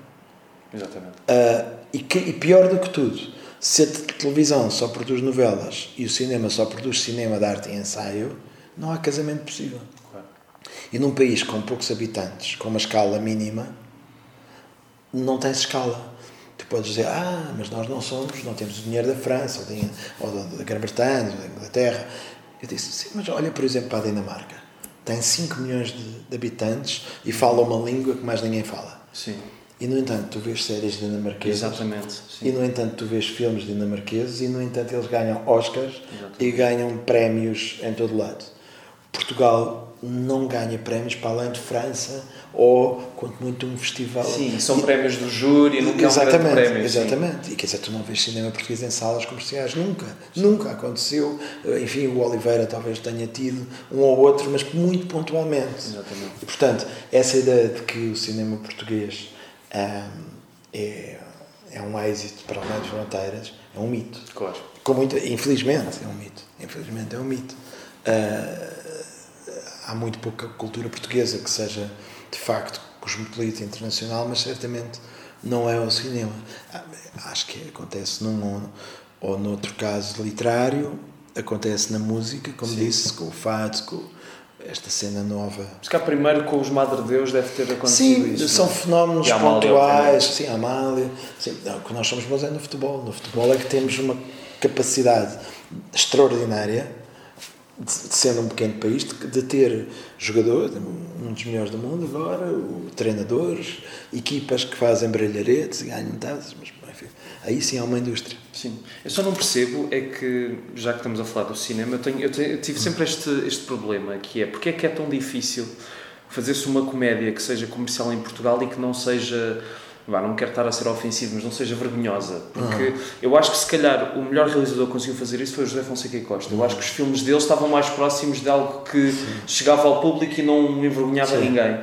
Exatamente. Uh, e, que, e pior do que tudo, se a televisão só produz novelas e o cinema só produz cinema de arte e ensaio, não há casamento possível. Claro. E num país com poucos habitantes, com uma escala mínima, não tem escala. Tu podes dizer, ah, mas nós não somos, não temos o dinheiro da França, ou, da Grã-Bretanha, ou da Inglaterra. Eu disse, sim, mas olha, por exemplo, para a Dinamarca tem 5 milhões de, de, habitantes e fala uma língua que mais ninguém fala. Sim. E, no entanto, tu vês séries dinamarquesas. Exatamente. Sim. E, no entanto, tu vês filmes dinamarqueses e, no entanto, eles ganham Oscars Exatamente. e ganham prémios em todo lado. Portugal não ganha prémios para além de França ou, quanto muito, um festival. Sim, são e, prémios do júri, nunca exatamente, é um prémio. Exatamente. Sim. E quer dizer, tu não vês cinema português em salas comerciais. Nunca. Sim. Nunca aconteceu. Enfim, o Oliveira talvez tenha tido um ou outro, mas muito pontualmente. Exatamente. E, portanto, essa ideia de que o cinema português um, é, é um êxito para além de fronteiras é um mito. Claro. Com muita, infelizmente, é um mito. Infelizmente, é um mito. Uh, há muito pouca cultura portuguesa que seja de facto cosmopolita internacional, mas certamente não é o cinema. Ah, acho que acontece num ou noutro caso literário, acontece na música, como Sim. disse, com o fado, com esta cena nova. Mas cá primeiro com os Madre Deus deve ter acontecido Sim, isso. são não? É? fenómenos pontuais. Sim, a Amália. Sim, não, o que nós somos bons é no futebol. No futebol é que temos uma capacidade extraordinária de, sendo um pequeno país, de, de, ter jogadores, um dos melhores do mundo agora, o, treinadores, equipas que fazem brilharetes e ganham taças, mas aí sim há uma indústria. Sim, eu só não percebo é que, já que estamos a falar do cinema, eu, tenho, eu, tenho, eu tive sempre este, este problema, que é, porque é que é tão difícil fazer-se uma comédia que seja comercial em Portugal e que não seja vá, não quero estar a ser ofensivo, mas não seja vergonhosa, porque uhum. eu acho que se calhar o melhor realizador que conseguiu fazer isso foi o José Fonseca e Costa. Eu acho que os filmes dele estavam mais próximos de algo que Sim. chegava ao público e não envergonhava Sim. ninguém.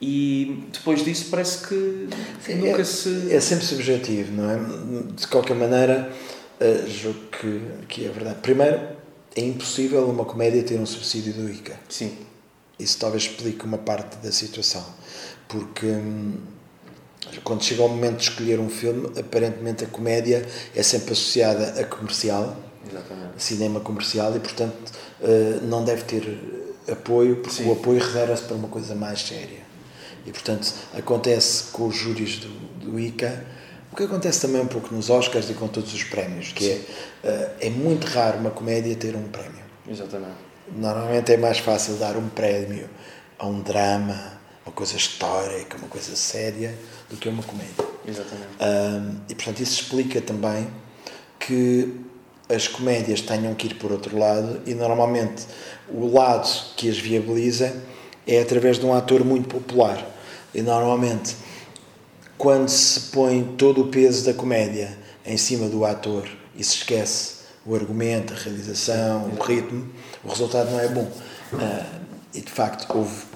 E depois disso parece que Sim, nunca é, se. É sempre subjetivo, não é? De qualquer maneira, uh, julgo que, que é verdade. Primeiro, é impossível uma comédia ter um subsídio do ICA. Sim. Isso talvez explique uma parte da situação. Porque. Hum, quando chega o momento de escolher um filme, aparentemente a comédia é sempre associada a comercial, Exatamente. a cinema comercial, e portanto eh, não deve ter apoio, porque Sim. o apoio reserva-se para uma coisa mais séria. E portanto acontece com os júris do, do ICA, o que acontece também um pouco nos Oscars e com todos os prémios, que é, eh, é muito raro uma comédia ter um prémio. Exatamente. Normalmente é mais fácil dar um prémio a um drama, uma coisa histórica, uma coisa séria, do que uma comédia. Exatamente. Um, e portanto isso explica também que as comédias tenham que ir por outro lado e normalmente o lado que as viabiliza é através de um ator muito popular. E normalmente quando se põe todo o peso da comédia em cima do ator e se esquece o argumento, a realização, o ritmo, o resultado não é bom. Uh, e de facto houve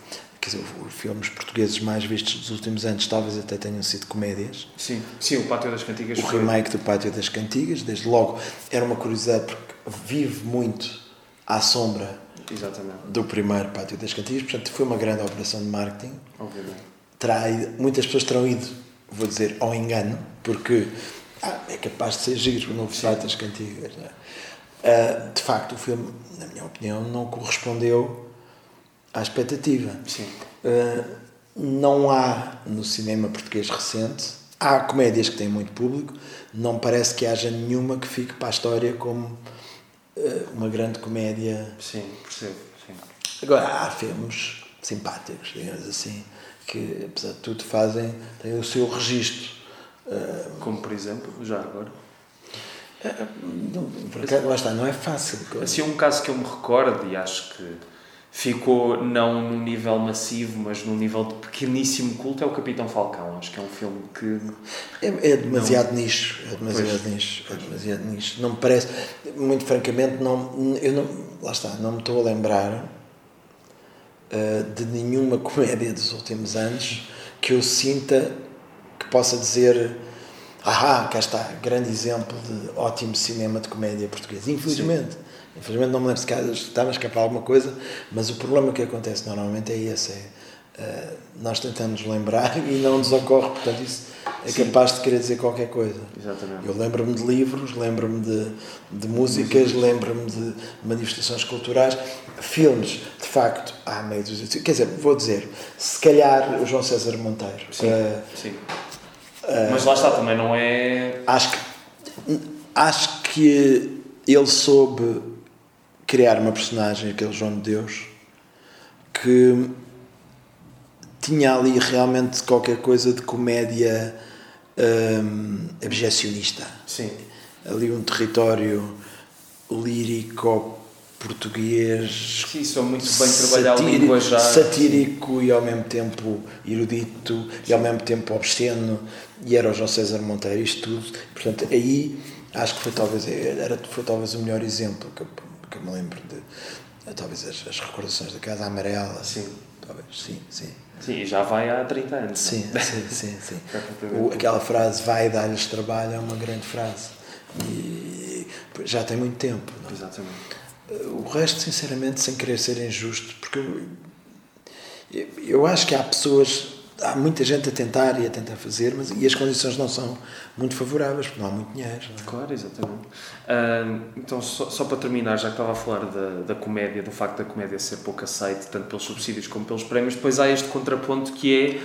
quer dizer, os filmes portugueses mais vistos dos últimos anos talvez até tenham sido comédias. Sim, sim o Pátio das Cantigas. O foi... remake do Pátio das Cantigas, desde logo, era uma curiosidade porque vive muito à sombra Exatamente. do primeiro Pátio das Cantigas, portanto foi uma grande operação de marketing. Obviamente. Terá ido, muitas pessoas terão ido, vou dizer, ao engano, porque ah, é capaz de ser giro o novo Pátio das Cantigas. Uh, de facto, o filme, na minha opinião, não correspondeu à expectativa. Sim. Uh, não há no cinema português recente, há comédias que têm muito público, não parece que haja nenhuma que fique para a história como uma grande comédia. Sim, percebo. Sim. Agora, há filmes simpáticos, digamos assim, que apesar de tudo fazem, têm o seu registro. Uh, como por exemplo, já agora? Não, por acaso, lá está, não é fácil. Assim, um caso que eu me recordo e acho que ficou não num nível massivo, mas num nível de pequeníssimo culto, é o Capitão Falcão. Acho que é um filme que. É, é demasiado não... nicho. É demasiado pois, nicho. É demasiado nicho. Não me parece. Muito francamente, não, eu não. Lá está, não me estou a lembrar uh, de nenhuma comédia dos últimos anos que eu sinta que possa dizer. Ah, cá está, grande exemplo de ótimo cinema de comédia português. Infelizmente. Sim Infelizmente não me lembro se estava a escapar alguma coisa, mas o problema que acontece normalmente é esse, é uh, nós tentamos lembrar e não nos ocorre, portanto isso é Sim. capaz de querer dizer qualquer coisa. Exatamente. Eu lembro-me de livros, lembro-me de, de músicas, lembro-me de manifestações culturais, filmes, de facto, há meio dos... Quer dizer, vou dizer, se calhar o João César Monteiro. Sim, uh, Sim. Uh, mas lá está, também não é... Acho que, acho que ele soube criar uma personagem, aquele João de Deus, que tinha ali realmente qualquer coisa de comédia hum, abjecionista. Sim. Ali um território lírico português. Sim, são muito bem trabalhado linguajar. Satírico e ao mesmo tempo erudito Sim. e ao mesmo tempo obsceno. E era o João César Monteiro, isto tudo. Portanto, aí acho que foi talvez, era, foi talvez o melhor exemplo que eu que eu me lembro de eh, talvez as, as recordações da Casa Amarela. Sim. Talvez, sim, sim. Sim, já vai há 30 anos. É? Sim, sim, sim. sim. o, aquela frase vai dar-lhes trabalho é uma grande frase. E já tem muito tempo. Não? É? Exatamente. Eh, o resto, sinceramente, sem querer ser injusto, porque eu, eu acho que há pessoas há muita gente a tentar e a tentar fazer, mas e as condições não são muito favoráveis, porque não há muito dinheiro. É? Claro, exatamente. Uh, então, só, só, para terminar, já que estava a falar da, da comédia, do facto da comédia ser pouco aceite, tanto pelos subsídios como pelos prémios, depois há este contraponto que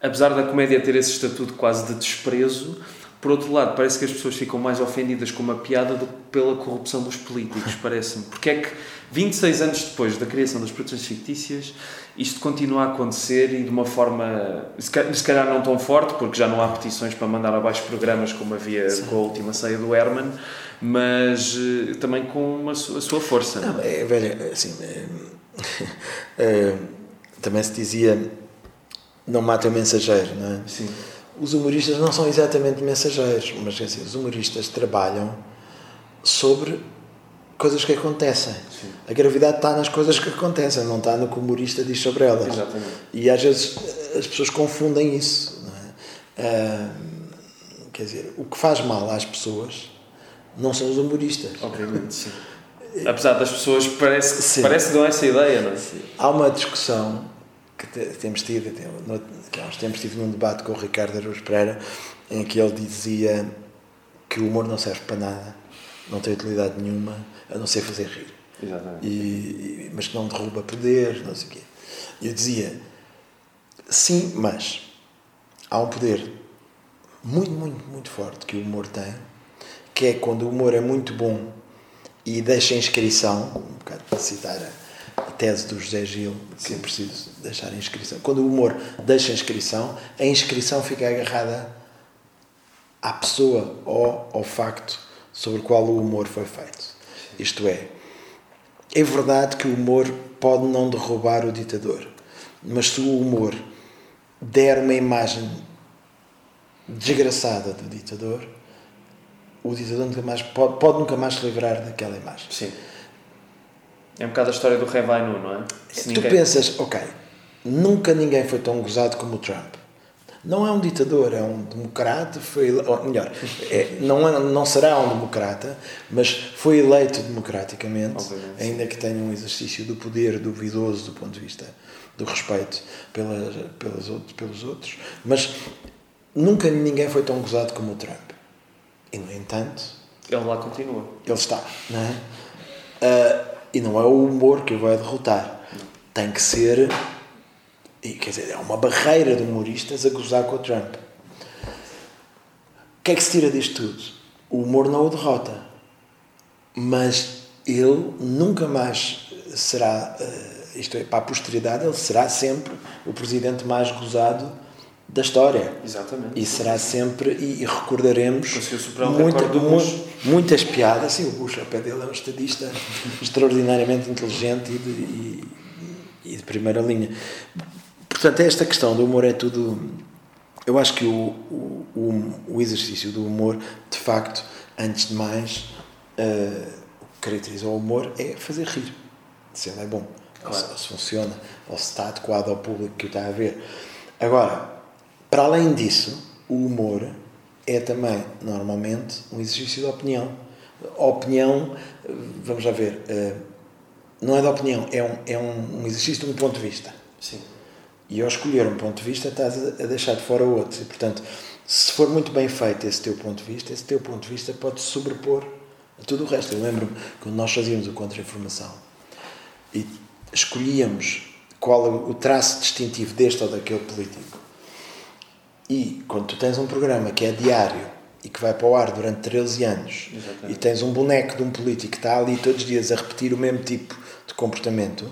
é, apesar da comédia ter esse estatuto quase de desprezo, por outro lado, parece que as pessoas ficam mais ofendidas com uma piada do que pela corrupção dos políticos, parece-me. Porque é que 26 anos depois da criação das produções fictícias, isto continua a acontecer e de uma forma, se calhar não tão forte, porque já não há petições para mandar abaixo programas como havia Sim. com a última saia do Herman, mas eh, também com a sua força. Não, é, velho, assim, é, é, também se dizia não mata o mensageiro, não é? Sim os humoristas não são exatamente mensageiros, mas quer dizer, os humoristas trabalham sobre coisas que acontecem. Sim. A gravidade está nas coisas que acontecem, não está no que o humorista diz sobre elas. Exatamente. E às vezes as pessoas confundem isso. É? Uh, quer dizer, o que faz mal às pessoas não são os humoristas. Obviamente, sim. Apesar das pessoas, parece sim. parece que dão essa ideia, não é? Há uma discussão que temos tido, que há uns tempos tive num debate com o Ricardo Araújo Pereira, em que ele dizia que o humor não serve para nada, não tem utilidade nenhuma, a não ser fazer rir. Exatamente. E, mas que não derruba poder, não sei o quê. E eu dizia, sim, mas há um poder muito, muito, muito forte que o humor tem, que é quando o humor é muito bom e deixa inscrição, um bocado para citar a tese do José Gil, que sim. é preciso deixar inscrição. Quando o humor deixa inscrição, a inscrição fica agarrada à pessoa ou ao facto sobre o qual o humor foi feito. Isto é, é verdade que o humor pode não derrubar o ditador, mas se o humor der uma imagem desgraçada do ditador, o ditador nunca mais pode, pode nunca mais se livrar daquela imagem. Sim. É um bocado a história do Rei Vai não é? Se tu ninguém... pensas, ok, nunca ninguém foi tão gozado como o Trump. Não é um ditador, é um democrata, foi, ou melhor, é, não, é, não será um democrata, mas foi eleito democraticamente, Obviamente. ainda que tenha um exercício do poder duvidoso do ponto de vista do respeito pelas, pelas outros, pelos outros, mas nunca ninguém foi tão gozado como o Trump. E, no entanto... Ele lá continua. Ele está, não é? Uh, e não é o humor que vai derrotar. Tem que ser e, quer dizer, é uma barreira de humoristas a gozar com o Trump. O que é que se tira disto tudo? O humor não o derrota. Mas ele nunca mais será, eh, isto é, para a posteridade, ele será sempre o presidente mais gozado da história. Exatamente. E será sempre, e, recordaremos muita, mu muitas piadas. Sim, o Bush, ao pé dele, é um estadista extraordinariamente inteligente e de, e, e de primeira linha. Portanto, esta questão do humor é tudo. Eu acho que o, o, o exercício do humor, de facto, antes de mais, uh, o que caracteriza o humor é fazer rir. Se ele é bom, claro. ou, se, se funciona, ou se está adequado ao público que o está a ver. Agora, para além disso, o humor é também, normalmente, um exercício de opinião. A opinião, vamos lá ver, uh, não é de opinião, é um, é um exercício de um ponto de vista. Sim. E ao escolher um ponto de vista, estás a deixar de fora outros. E, portanto, se for muito bem feito esse teu ponto de vista, esse teu ponto de vista pode sobrepor a tudo o resto. Eu lembro-me quando nós fazíamos o contra-informação e escolhíamos qual o traço distintivo deste ou daquele político. E quando tu tens um programa que é diário e que vai para o ar durante 13 anos Exatamente. e tens um boneco de um político que está ali todos os dias a repetir o mesmo tipo de comportamento,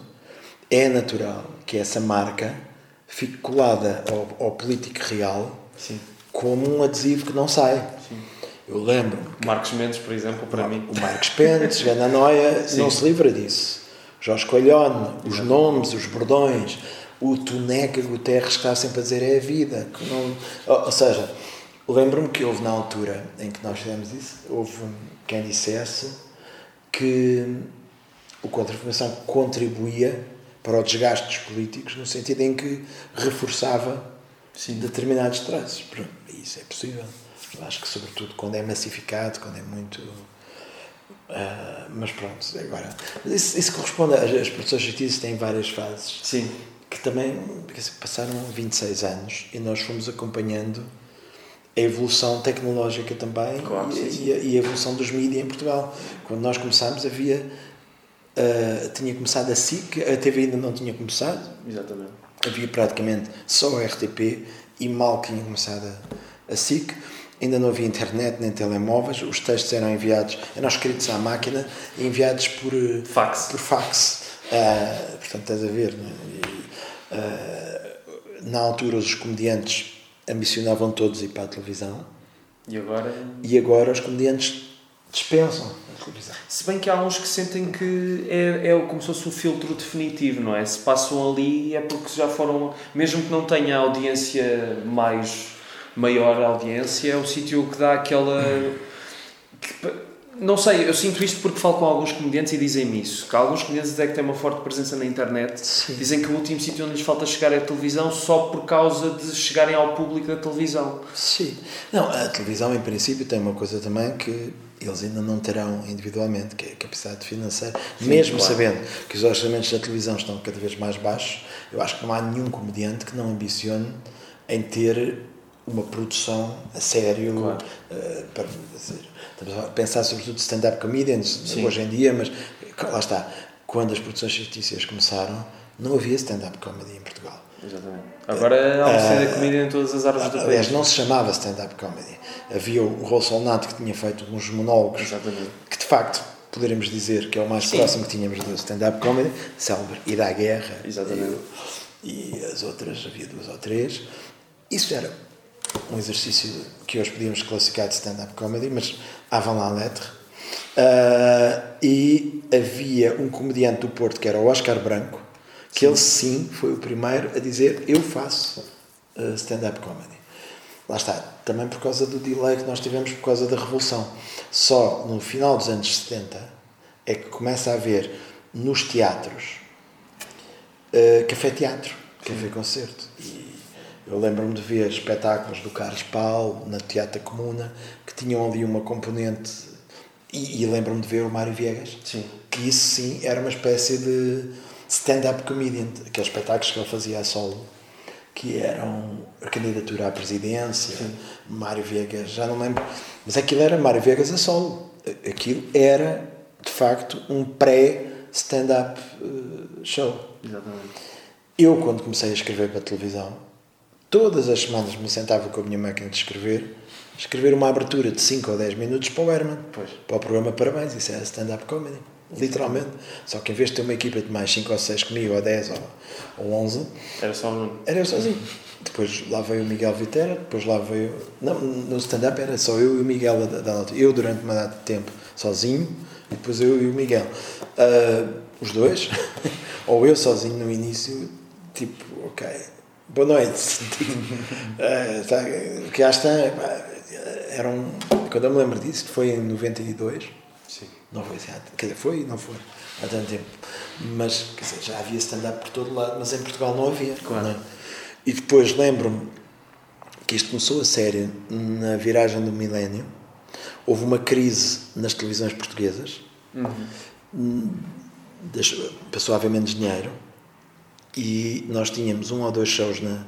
é natural que essa marca fique colada ao, ao político real Sim. como um adesivo que não sai. Sim. Eu lembro. Marcos Mendes, por exemplo, para o, mim. O Marcos Mendes, Gana Noia, não se livra disso. Jorge Coelhone, os nomes, os bordões, o Tuneca Guterres está sempre a dizer é a vida. Que não... ou, ou seja, lembro-me que houve na altura em que nós fizemos isso, houve quem dissesse que o contra-informação contribuía para o desgaste dos políticos, no sentido em que reforçava Sim. determinados traços. Isso é possível. Eu acho que, sobretudo, quando é massificado, quando é muito. Uh, mas pronto, agora. Isso, isso corresponde. As produções fictícias têm várias fases. Sim. Que também passaram 26 anos e nós fomos acompanhando a evolução tecnológica também claro, e. E, a, e, a, evolução dos mídias em Portugal. Quando nós começámos havia Uh, tinha começado a SIC, a TV ainda não tinha começado. Exatamente. Havia praticamente só a RTP e mal tinha começado a, a SIC. Ainda não havia internet nem telemóveis. Os textos eram enviados, eram escritos à máquina e enviados por fax. Por fax. Uh, portanto, estás a ver. Né? Uh, na altura, os comediantes ambicionavam todos ir para a televisão. E agora? E agora os comediantes dispensam se bem que há uns que sentem que é, é como se fosse o filtro definitivo, não é? Se passam ali é porque já foram, mesmo que não tenha audiência mais maior audiência, é o sítio que dá aquela. Que, não sei, eu sinto isto porque falo com alguns comediantes e dizem-me isso. Que alguns comediantes até que têm uma forte presença na internet Sim. dizem que o último sítio onde lhes falta chegar é a televisão só por causa de chegarem ao público da televisão. Sim. Não, a televisão em princípio tem uma coisa também que eles ainda não terão individualmente, que é a capacidade financeira. Sim, Mesmo claro. sabendo que os orçamentos da televisão estão cada vez mais baixos, eu acho que não há nenhum comediante que não ambicione em ter uma produção a sério claro. uh, para dizer, estamos a pensar sobretudo stand-up comedians Sim. hoje em dia, mas lá está, quando as produções fictícias começaram, não havia stand-up comedy em Portugal. Exatamente. Agora há uma cena de comida em todas as áreas do país. Aliás, não se chamava stand-up comedy. Havia o Rol Solnat que tinha feito uns monólogos Exatamente. que de facto poderemos dizer que é o mais Sim. próximo que tínhamos do stand-up comedy, célebre e da guerra. Exatamente. E, e as outras, havia duas ou três. Isso era um exercício que hoje podíamos classificar de stand-up comedy, mas avant la lettre. Uh, e havia um comediante do Porto que era o Oscar Branco, que sim. ele sim foi o primeiro a dizer eu faço uh, stand-up comedy. Lá está, também por causa do delay que nós tivemos por causa da Revolução. Só no final dos anos 70 é que começa a haver nos teatros uh, café-teatro, café-concerto. E eu lembro-me de ver espetáculos do Carlos Paulo na Teatro Comuna que tinham ali uma componente. E, e lembro-me de ver o Mário Viegas, sim. que isso sim era uma espécie de stand-up comedian, aqueles espetáculos que ele fazia a solo, que eram a candidatura à presidência, sim. Mário Viegas, já não lembro, mas aquilo era Mário Viegas a solo. Aquilo era, de facto, um pré-stand-up uh, show. Exatamente. Eu, quando comecei a escrever para a televisão, todas as semanas me sentava com a minha máquina de escrever, escrever uma abertura de 5 ou 10 minutos para o Herman, pois. para o programa Parabéns, isso é stand-up comedy, literalmente. Só que em vez de ter uma equipa de mais 5 ou 6 comigo, ou 10 ou, ou 11, era só um. Era eu sozinho. Depois lá veio o Miguel Vitera, depois lá veio. Não, no stand-up era só eu e o Miguel da, da Eu durante uma data de tempo sozinho, e depois eu e o Miguel. Uh, os dois, ou eu sozinho no início, tipo, ok, Boa noite. uh, que já está. Era um, quando eu me lembro disso, foi em 92. Sim. Não foi quer dizer, foi e não foi há tanto tempo. Mas quer dizer, já havia stand-up por todo lado, mas em Portugal não havia. Claro. Não é? E depois lembro-me que isto começou a sério na viragem do milénio. Houve uma crise nas televisões portuguesas. Uhum. Passou a haver menos dinheiro e nós tínhamos um ou dois shows na,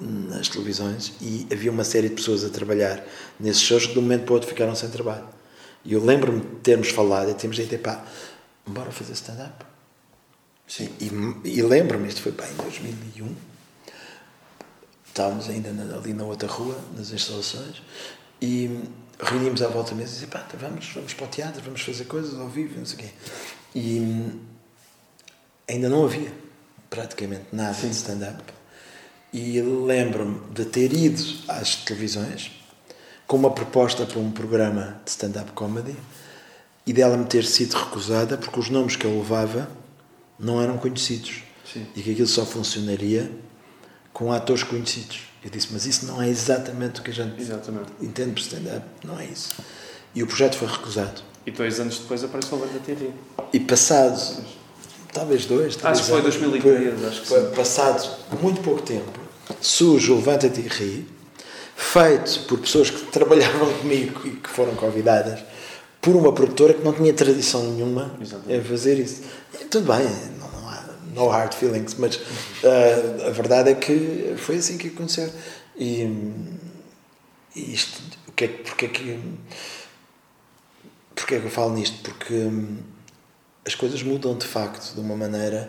nas televisões e havia uma série de pessoas a trabalhar nesses shows que de um momento para o outro ficaram sem trabalho. E eu lembro-me de termos falado e termos dito, pá, bora fazer stand-up. Sim. E, e lembro-me, isto foi pá, em 2001, estávamos ainda na, ali na outra rua, nas instalações, e reunimos à volta da mesa e disse, pá, vamos, vamos para o teatro, vamos fazer coisas ao vivo, não sei o quê. E ainda não havia praticamente nada Sim. de stand-up. E lembro-me de ter ido às televisões com uma proposta para um programa de stand-up comedy e dela me ter sido recusada porque os nomes que eu levava não eram conhecidos. Sim. E que aquilo só funcionaria com atores conhecidos. Eu disse, mas isso não é exatamente o que a gente exatamente. entende por stand-up, não é isso. E o projeto foi recusado. E dois anos depois apareceu o Levanta TV. E passado talvez dois, três Acho que foi 2013, acho que foi, Passado muito pouco tempo, surge o Levanta-te e Ri, feito por pessoas que trabalhavam comigo e que foram convidadas por uma produtora que não tinha tradição nenhuma Exatamente. a fazer isso. Tudo bem, não, não, há no hard feelings, mas uh, a verdade é que foi assim que aconteceu. E, e isto, o que é, porque é que. Porque é que eu falo nisto? Porque hum, as coisas mudam de facto de uma maneira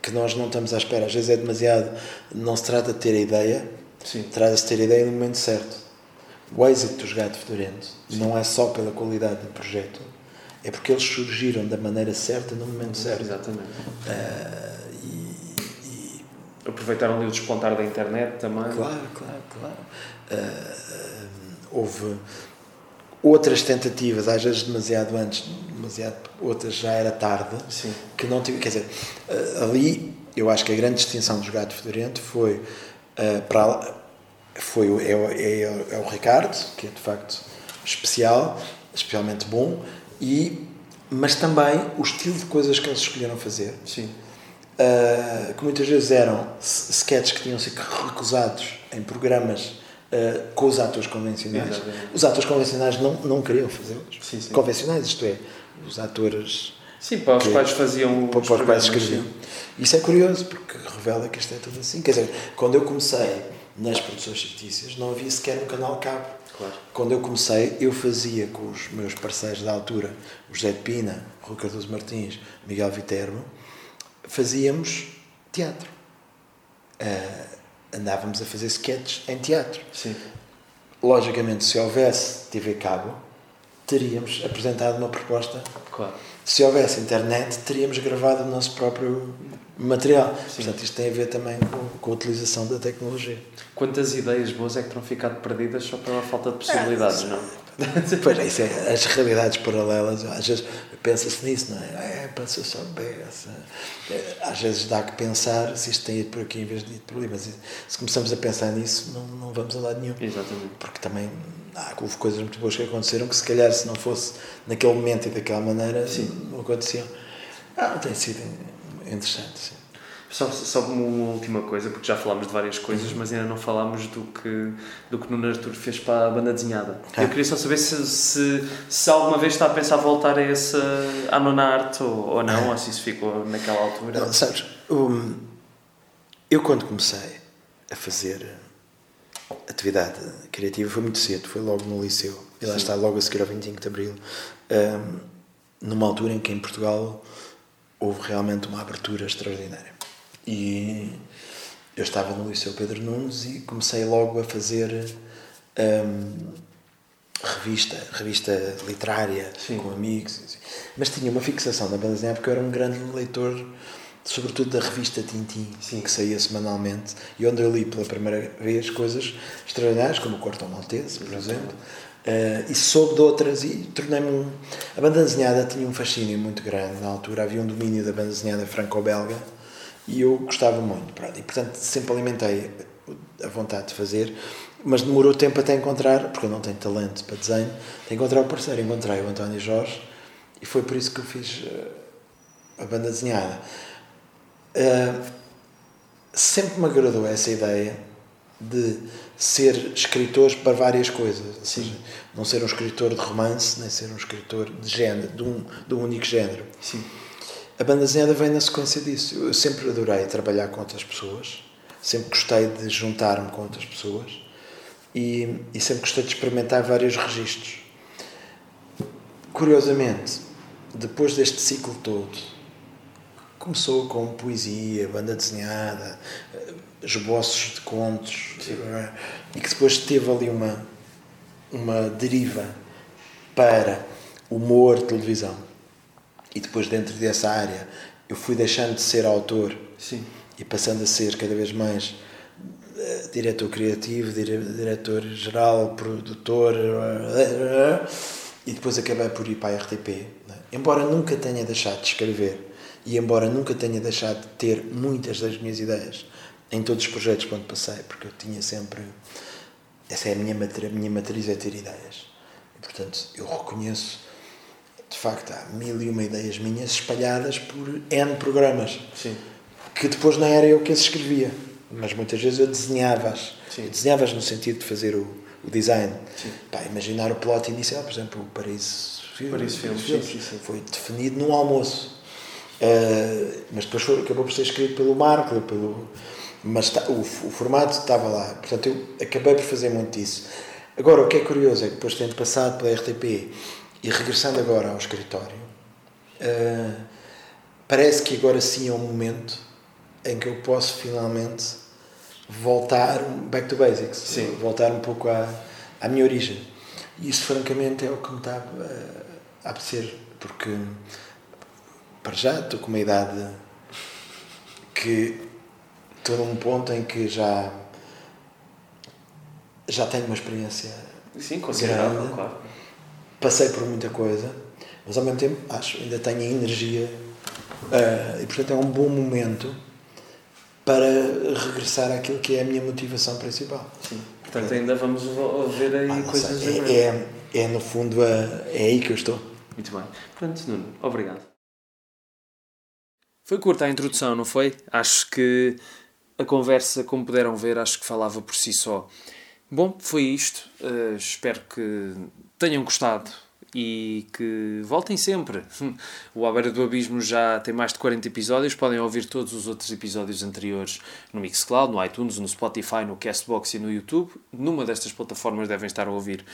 que nós não estamos à espera. Às vezes é demasiado. Não se trata de ter a ideia, trata-se de ter a ideia no momento certo. O êxito dos Gato Fedorento não é só pela qualidade do projeto, é porque eles surgiram da maneira certa no momento certo. Exatamente. Uh, e, e, Aproveitaram ali o despontar da internet também. Claro, claro, claro. Uh, houve outras tentativas, às vezes demasiado antes, demasiado, outras já era tarde, Sim. que não tive, quer dizer, eh, ali eu acho que a grande distinção do Gato Fedorento foi uh, para foi, é, é, é o Ricardo, que é de facto especial, especialmente bom, e, mas também o estilo de coisas que eles escolheram fazer. Sim. Uh, que muitas vezes eram sketches que tinham sido recusados em programas uh, com os atores convencionais. Exatamente. Os atores convencionais não, não queriam fazê-los. Convencionais, isto é, os atores. Sim, para os que, quais faziam para, para os quais escreviam. Isso é curioso, porque revela que isto é tudo assim. Quer dizer, quando eu comecei nas produções fictícias, não havia sequer um canal cabo. Claro. Quando eu comecei, eu fazia com os meus parceiros da altura, o José de Pina, o Rui Cardoso Martins, Miguel Viterbo, fazíamos teatro. Uh, andávamos a fazer sketches em teatro. Sim. Logicamente, se houvesse TV Cabo, teríamos apresentado uma proposta. Claro. Se houvesse internet, teríamos gravado o nosso próprio material. Sim. Portanto, isto tem a ver também com, com, a utilização da tecnologia. Quantas ideias boas é que terão ficado perdidas só pela falta de possibilidades, é, não? pois é, isso é, as realidades paralelas, às vezes pensa-se nisso, não é? É, pensa só bem. É, às vezes dá que pensar se isto tem ido por aqui em vez de ir por ali, mas se começamos a pensar nisso, não, não vamos a lado nenhum. Exatamente. Porque também há coisas muito boas que aconteceram que, se calhar, se não fosse naquele momento e daquela maneira, Sim. não aconteciam. Ah, tem sido interessante, sim. Só, só uma última coisa, porque já falámos de várias coisas, mas ainda não falámos do que, do que Nuno Artur fez para a banda desenhada. Ah. Eu queria só saber se, se, se alguma vez está a pensar voltar a essa à nona arte ou, ou não, ah. ou se isso ficou naquela altura. Não, sabes, um, eu quando comecei a fazer atividade criativa foi muito cedo, foi logo no liceu. E lá Sim. está, logo a seguir ao 25 de Abril, um, numa altura em que em Portugal houve realmente uma abertura extraordinária. E eu estava no Liceu Pedro Nunes e comecei logo a fazer um, revista, revista literária Sim. com amigos. Assim. Mas tinha uma fixação na banda desenhada porque eu era um grande leitor, sobretudo da revista Tintin, Sim. que saía semanalmente e onde eu li pela primeira vez coisas extraordinárias, como o Cortão Maltese, por exemplo. Uh, e soube de outras e tornei-me um... A banda desenhada tinha um fascínio muito grande na altura. Havia um domínio da banda desenhada franco-belga e eu gostava muito. Pronto, e portanto sempre alimentei a vontade de fazer, mas demorou tempo até encontrar, porque eu não tenho talento para desenho, até encontrar o parceiro. Encontrei o António Jorge e foi por isso que eu fiz uh, a banda desenhada. Uh, sempre me agradou essa ideia de ser escritor para várias coisas. Seja, não ser um escritor de romance, nem ser um escritor de género, de um, de um único género. Sim. A banda desenhada vem na sequência disso. Eu sempre adorei trabalhar com outras pessoas, sempre gostei de juntar-me com outras pessoas e, e sempre gostei de experimentar vários registros. Curiosamente, depois deste ciclo todo, começou com poesia, banda desenhada, esboços de contos, é? e que depois teve ali uma, uma deriva para humor, televisão e depois dentro dessa área eu fui deixando de ser autor Sim. e passando a ser cada vez mais uh, diretor criativo, dire diretor geral, produtor uh, e depois acabei por ir para a RTP. Né? Embora nunca tenha deixado de escrever e embora nunca tenha deixado de ter muitas das minhas ideias em todos os projetos por onde passei, porque eu tinha sempre essa é a minha matriz, a minha matriz é ter ideias. E, portanto, eu reconheço de facto, há mil e uma ideias minhas espalhadas por N programas. Sim. Que depois não era eu que as escrevia, mas muitas vezes eu desenhava-as. Desenhava-as no sentido de fazer o, o design. Pá, imaginar o plot inicial, por exemplo, o Paris, Paris Filmes, foi definido num almoço. Uh, mas depois foi, acabou por ser escrito pelo Marco, pelo, mas tá, o, o, formato estava lá. Portanto, eu acabei por fazer muito disso. Agora, o que é curioso é que depois tendo passado pela RTP e regressando agora ao escritório, uh, parece que agora sim é um momento em que eu posso finalmente voltar back to basics, sim. voltar um pouco à, à minha origem. E isso, francamente, é o que me está a apetecer, porque para já estou com uma idade que estou num ponto em que já já tenho uma experiência Sim, grande. Claro passei por muita coisa, mas ao mesmo tempo acho ainda tenho energia uh, e portanto é um bom momento para regressar àquilo que é a minha motivação principal. Sim. Portanto, ainda vamos ver aí ah, coisas sei, é, é, é, no fundo, é, é aí que eu estou. Muito bem. Pronto, Nuno, obrigado. Foi curta a introdução, não foi? Acho que a conversa, como puderam ver, acho que falava por si só. Bom, foi isto. Uh, espero que tenham gostado e que voltem sempre. O À Beira do Abismo já tem mais de 40 episódios, podem ouvir todos os outros episódios anteriores no Mixcloud, no iTunes, no Spotify, no Castbox e no YouTube. Numa destas plataformas devem estar a ouvir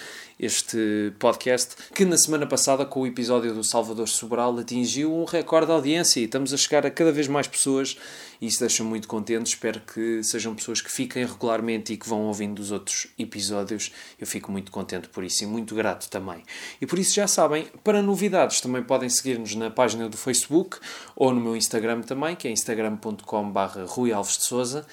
este podcast, que na semana passada, com o episódio do Salvador Sobral, atingiu um recorde de audiência e estamos a chegar a cada vez mais pessoas e isso deixa-me muito contente. Espero que sejam pessoas que fiquem regularmente e que vão ouvindo os outros episódios. Eu fico muito contente por isso e muito grato também. E por isso já sabem, para novidades também podem seguir-nos na página do Facebook ou no meu Instagram também, que é instagram.com.br Rui Alves de Souza.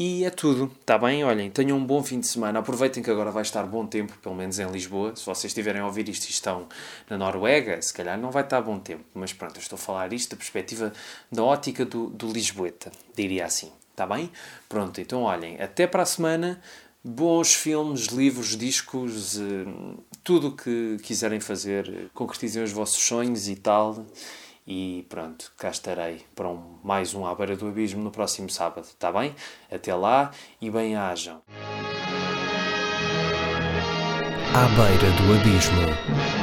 E é tudo, está bem? Olhem, tenham um bom fim de semana. Aproveitem que agora vai estar bom tempo, pelo menos em Lisboa. Se vocês estiverem a ouvir isto e estão na Noruega, se calhar não vai estar bom tempo. Mas pronto, eu estou a falar isto da perspectiva da ótica do, do Lisboeta, diria assim. Está bem? Pronto, então olhem, até para a semana. Bons filmes, livros, discos, eh, tudo o que quiserem fazer. Concretizem os vossos sonhos e tal. E pronto, cá estarei para um, mais um À Beira do Abismo no próximo sábado, está bem? Até lá e bem-ajam. À Beira do Abismo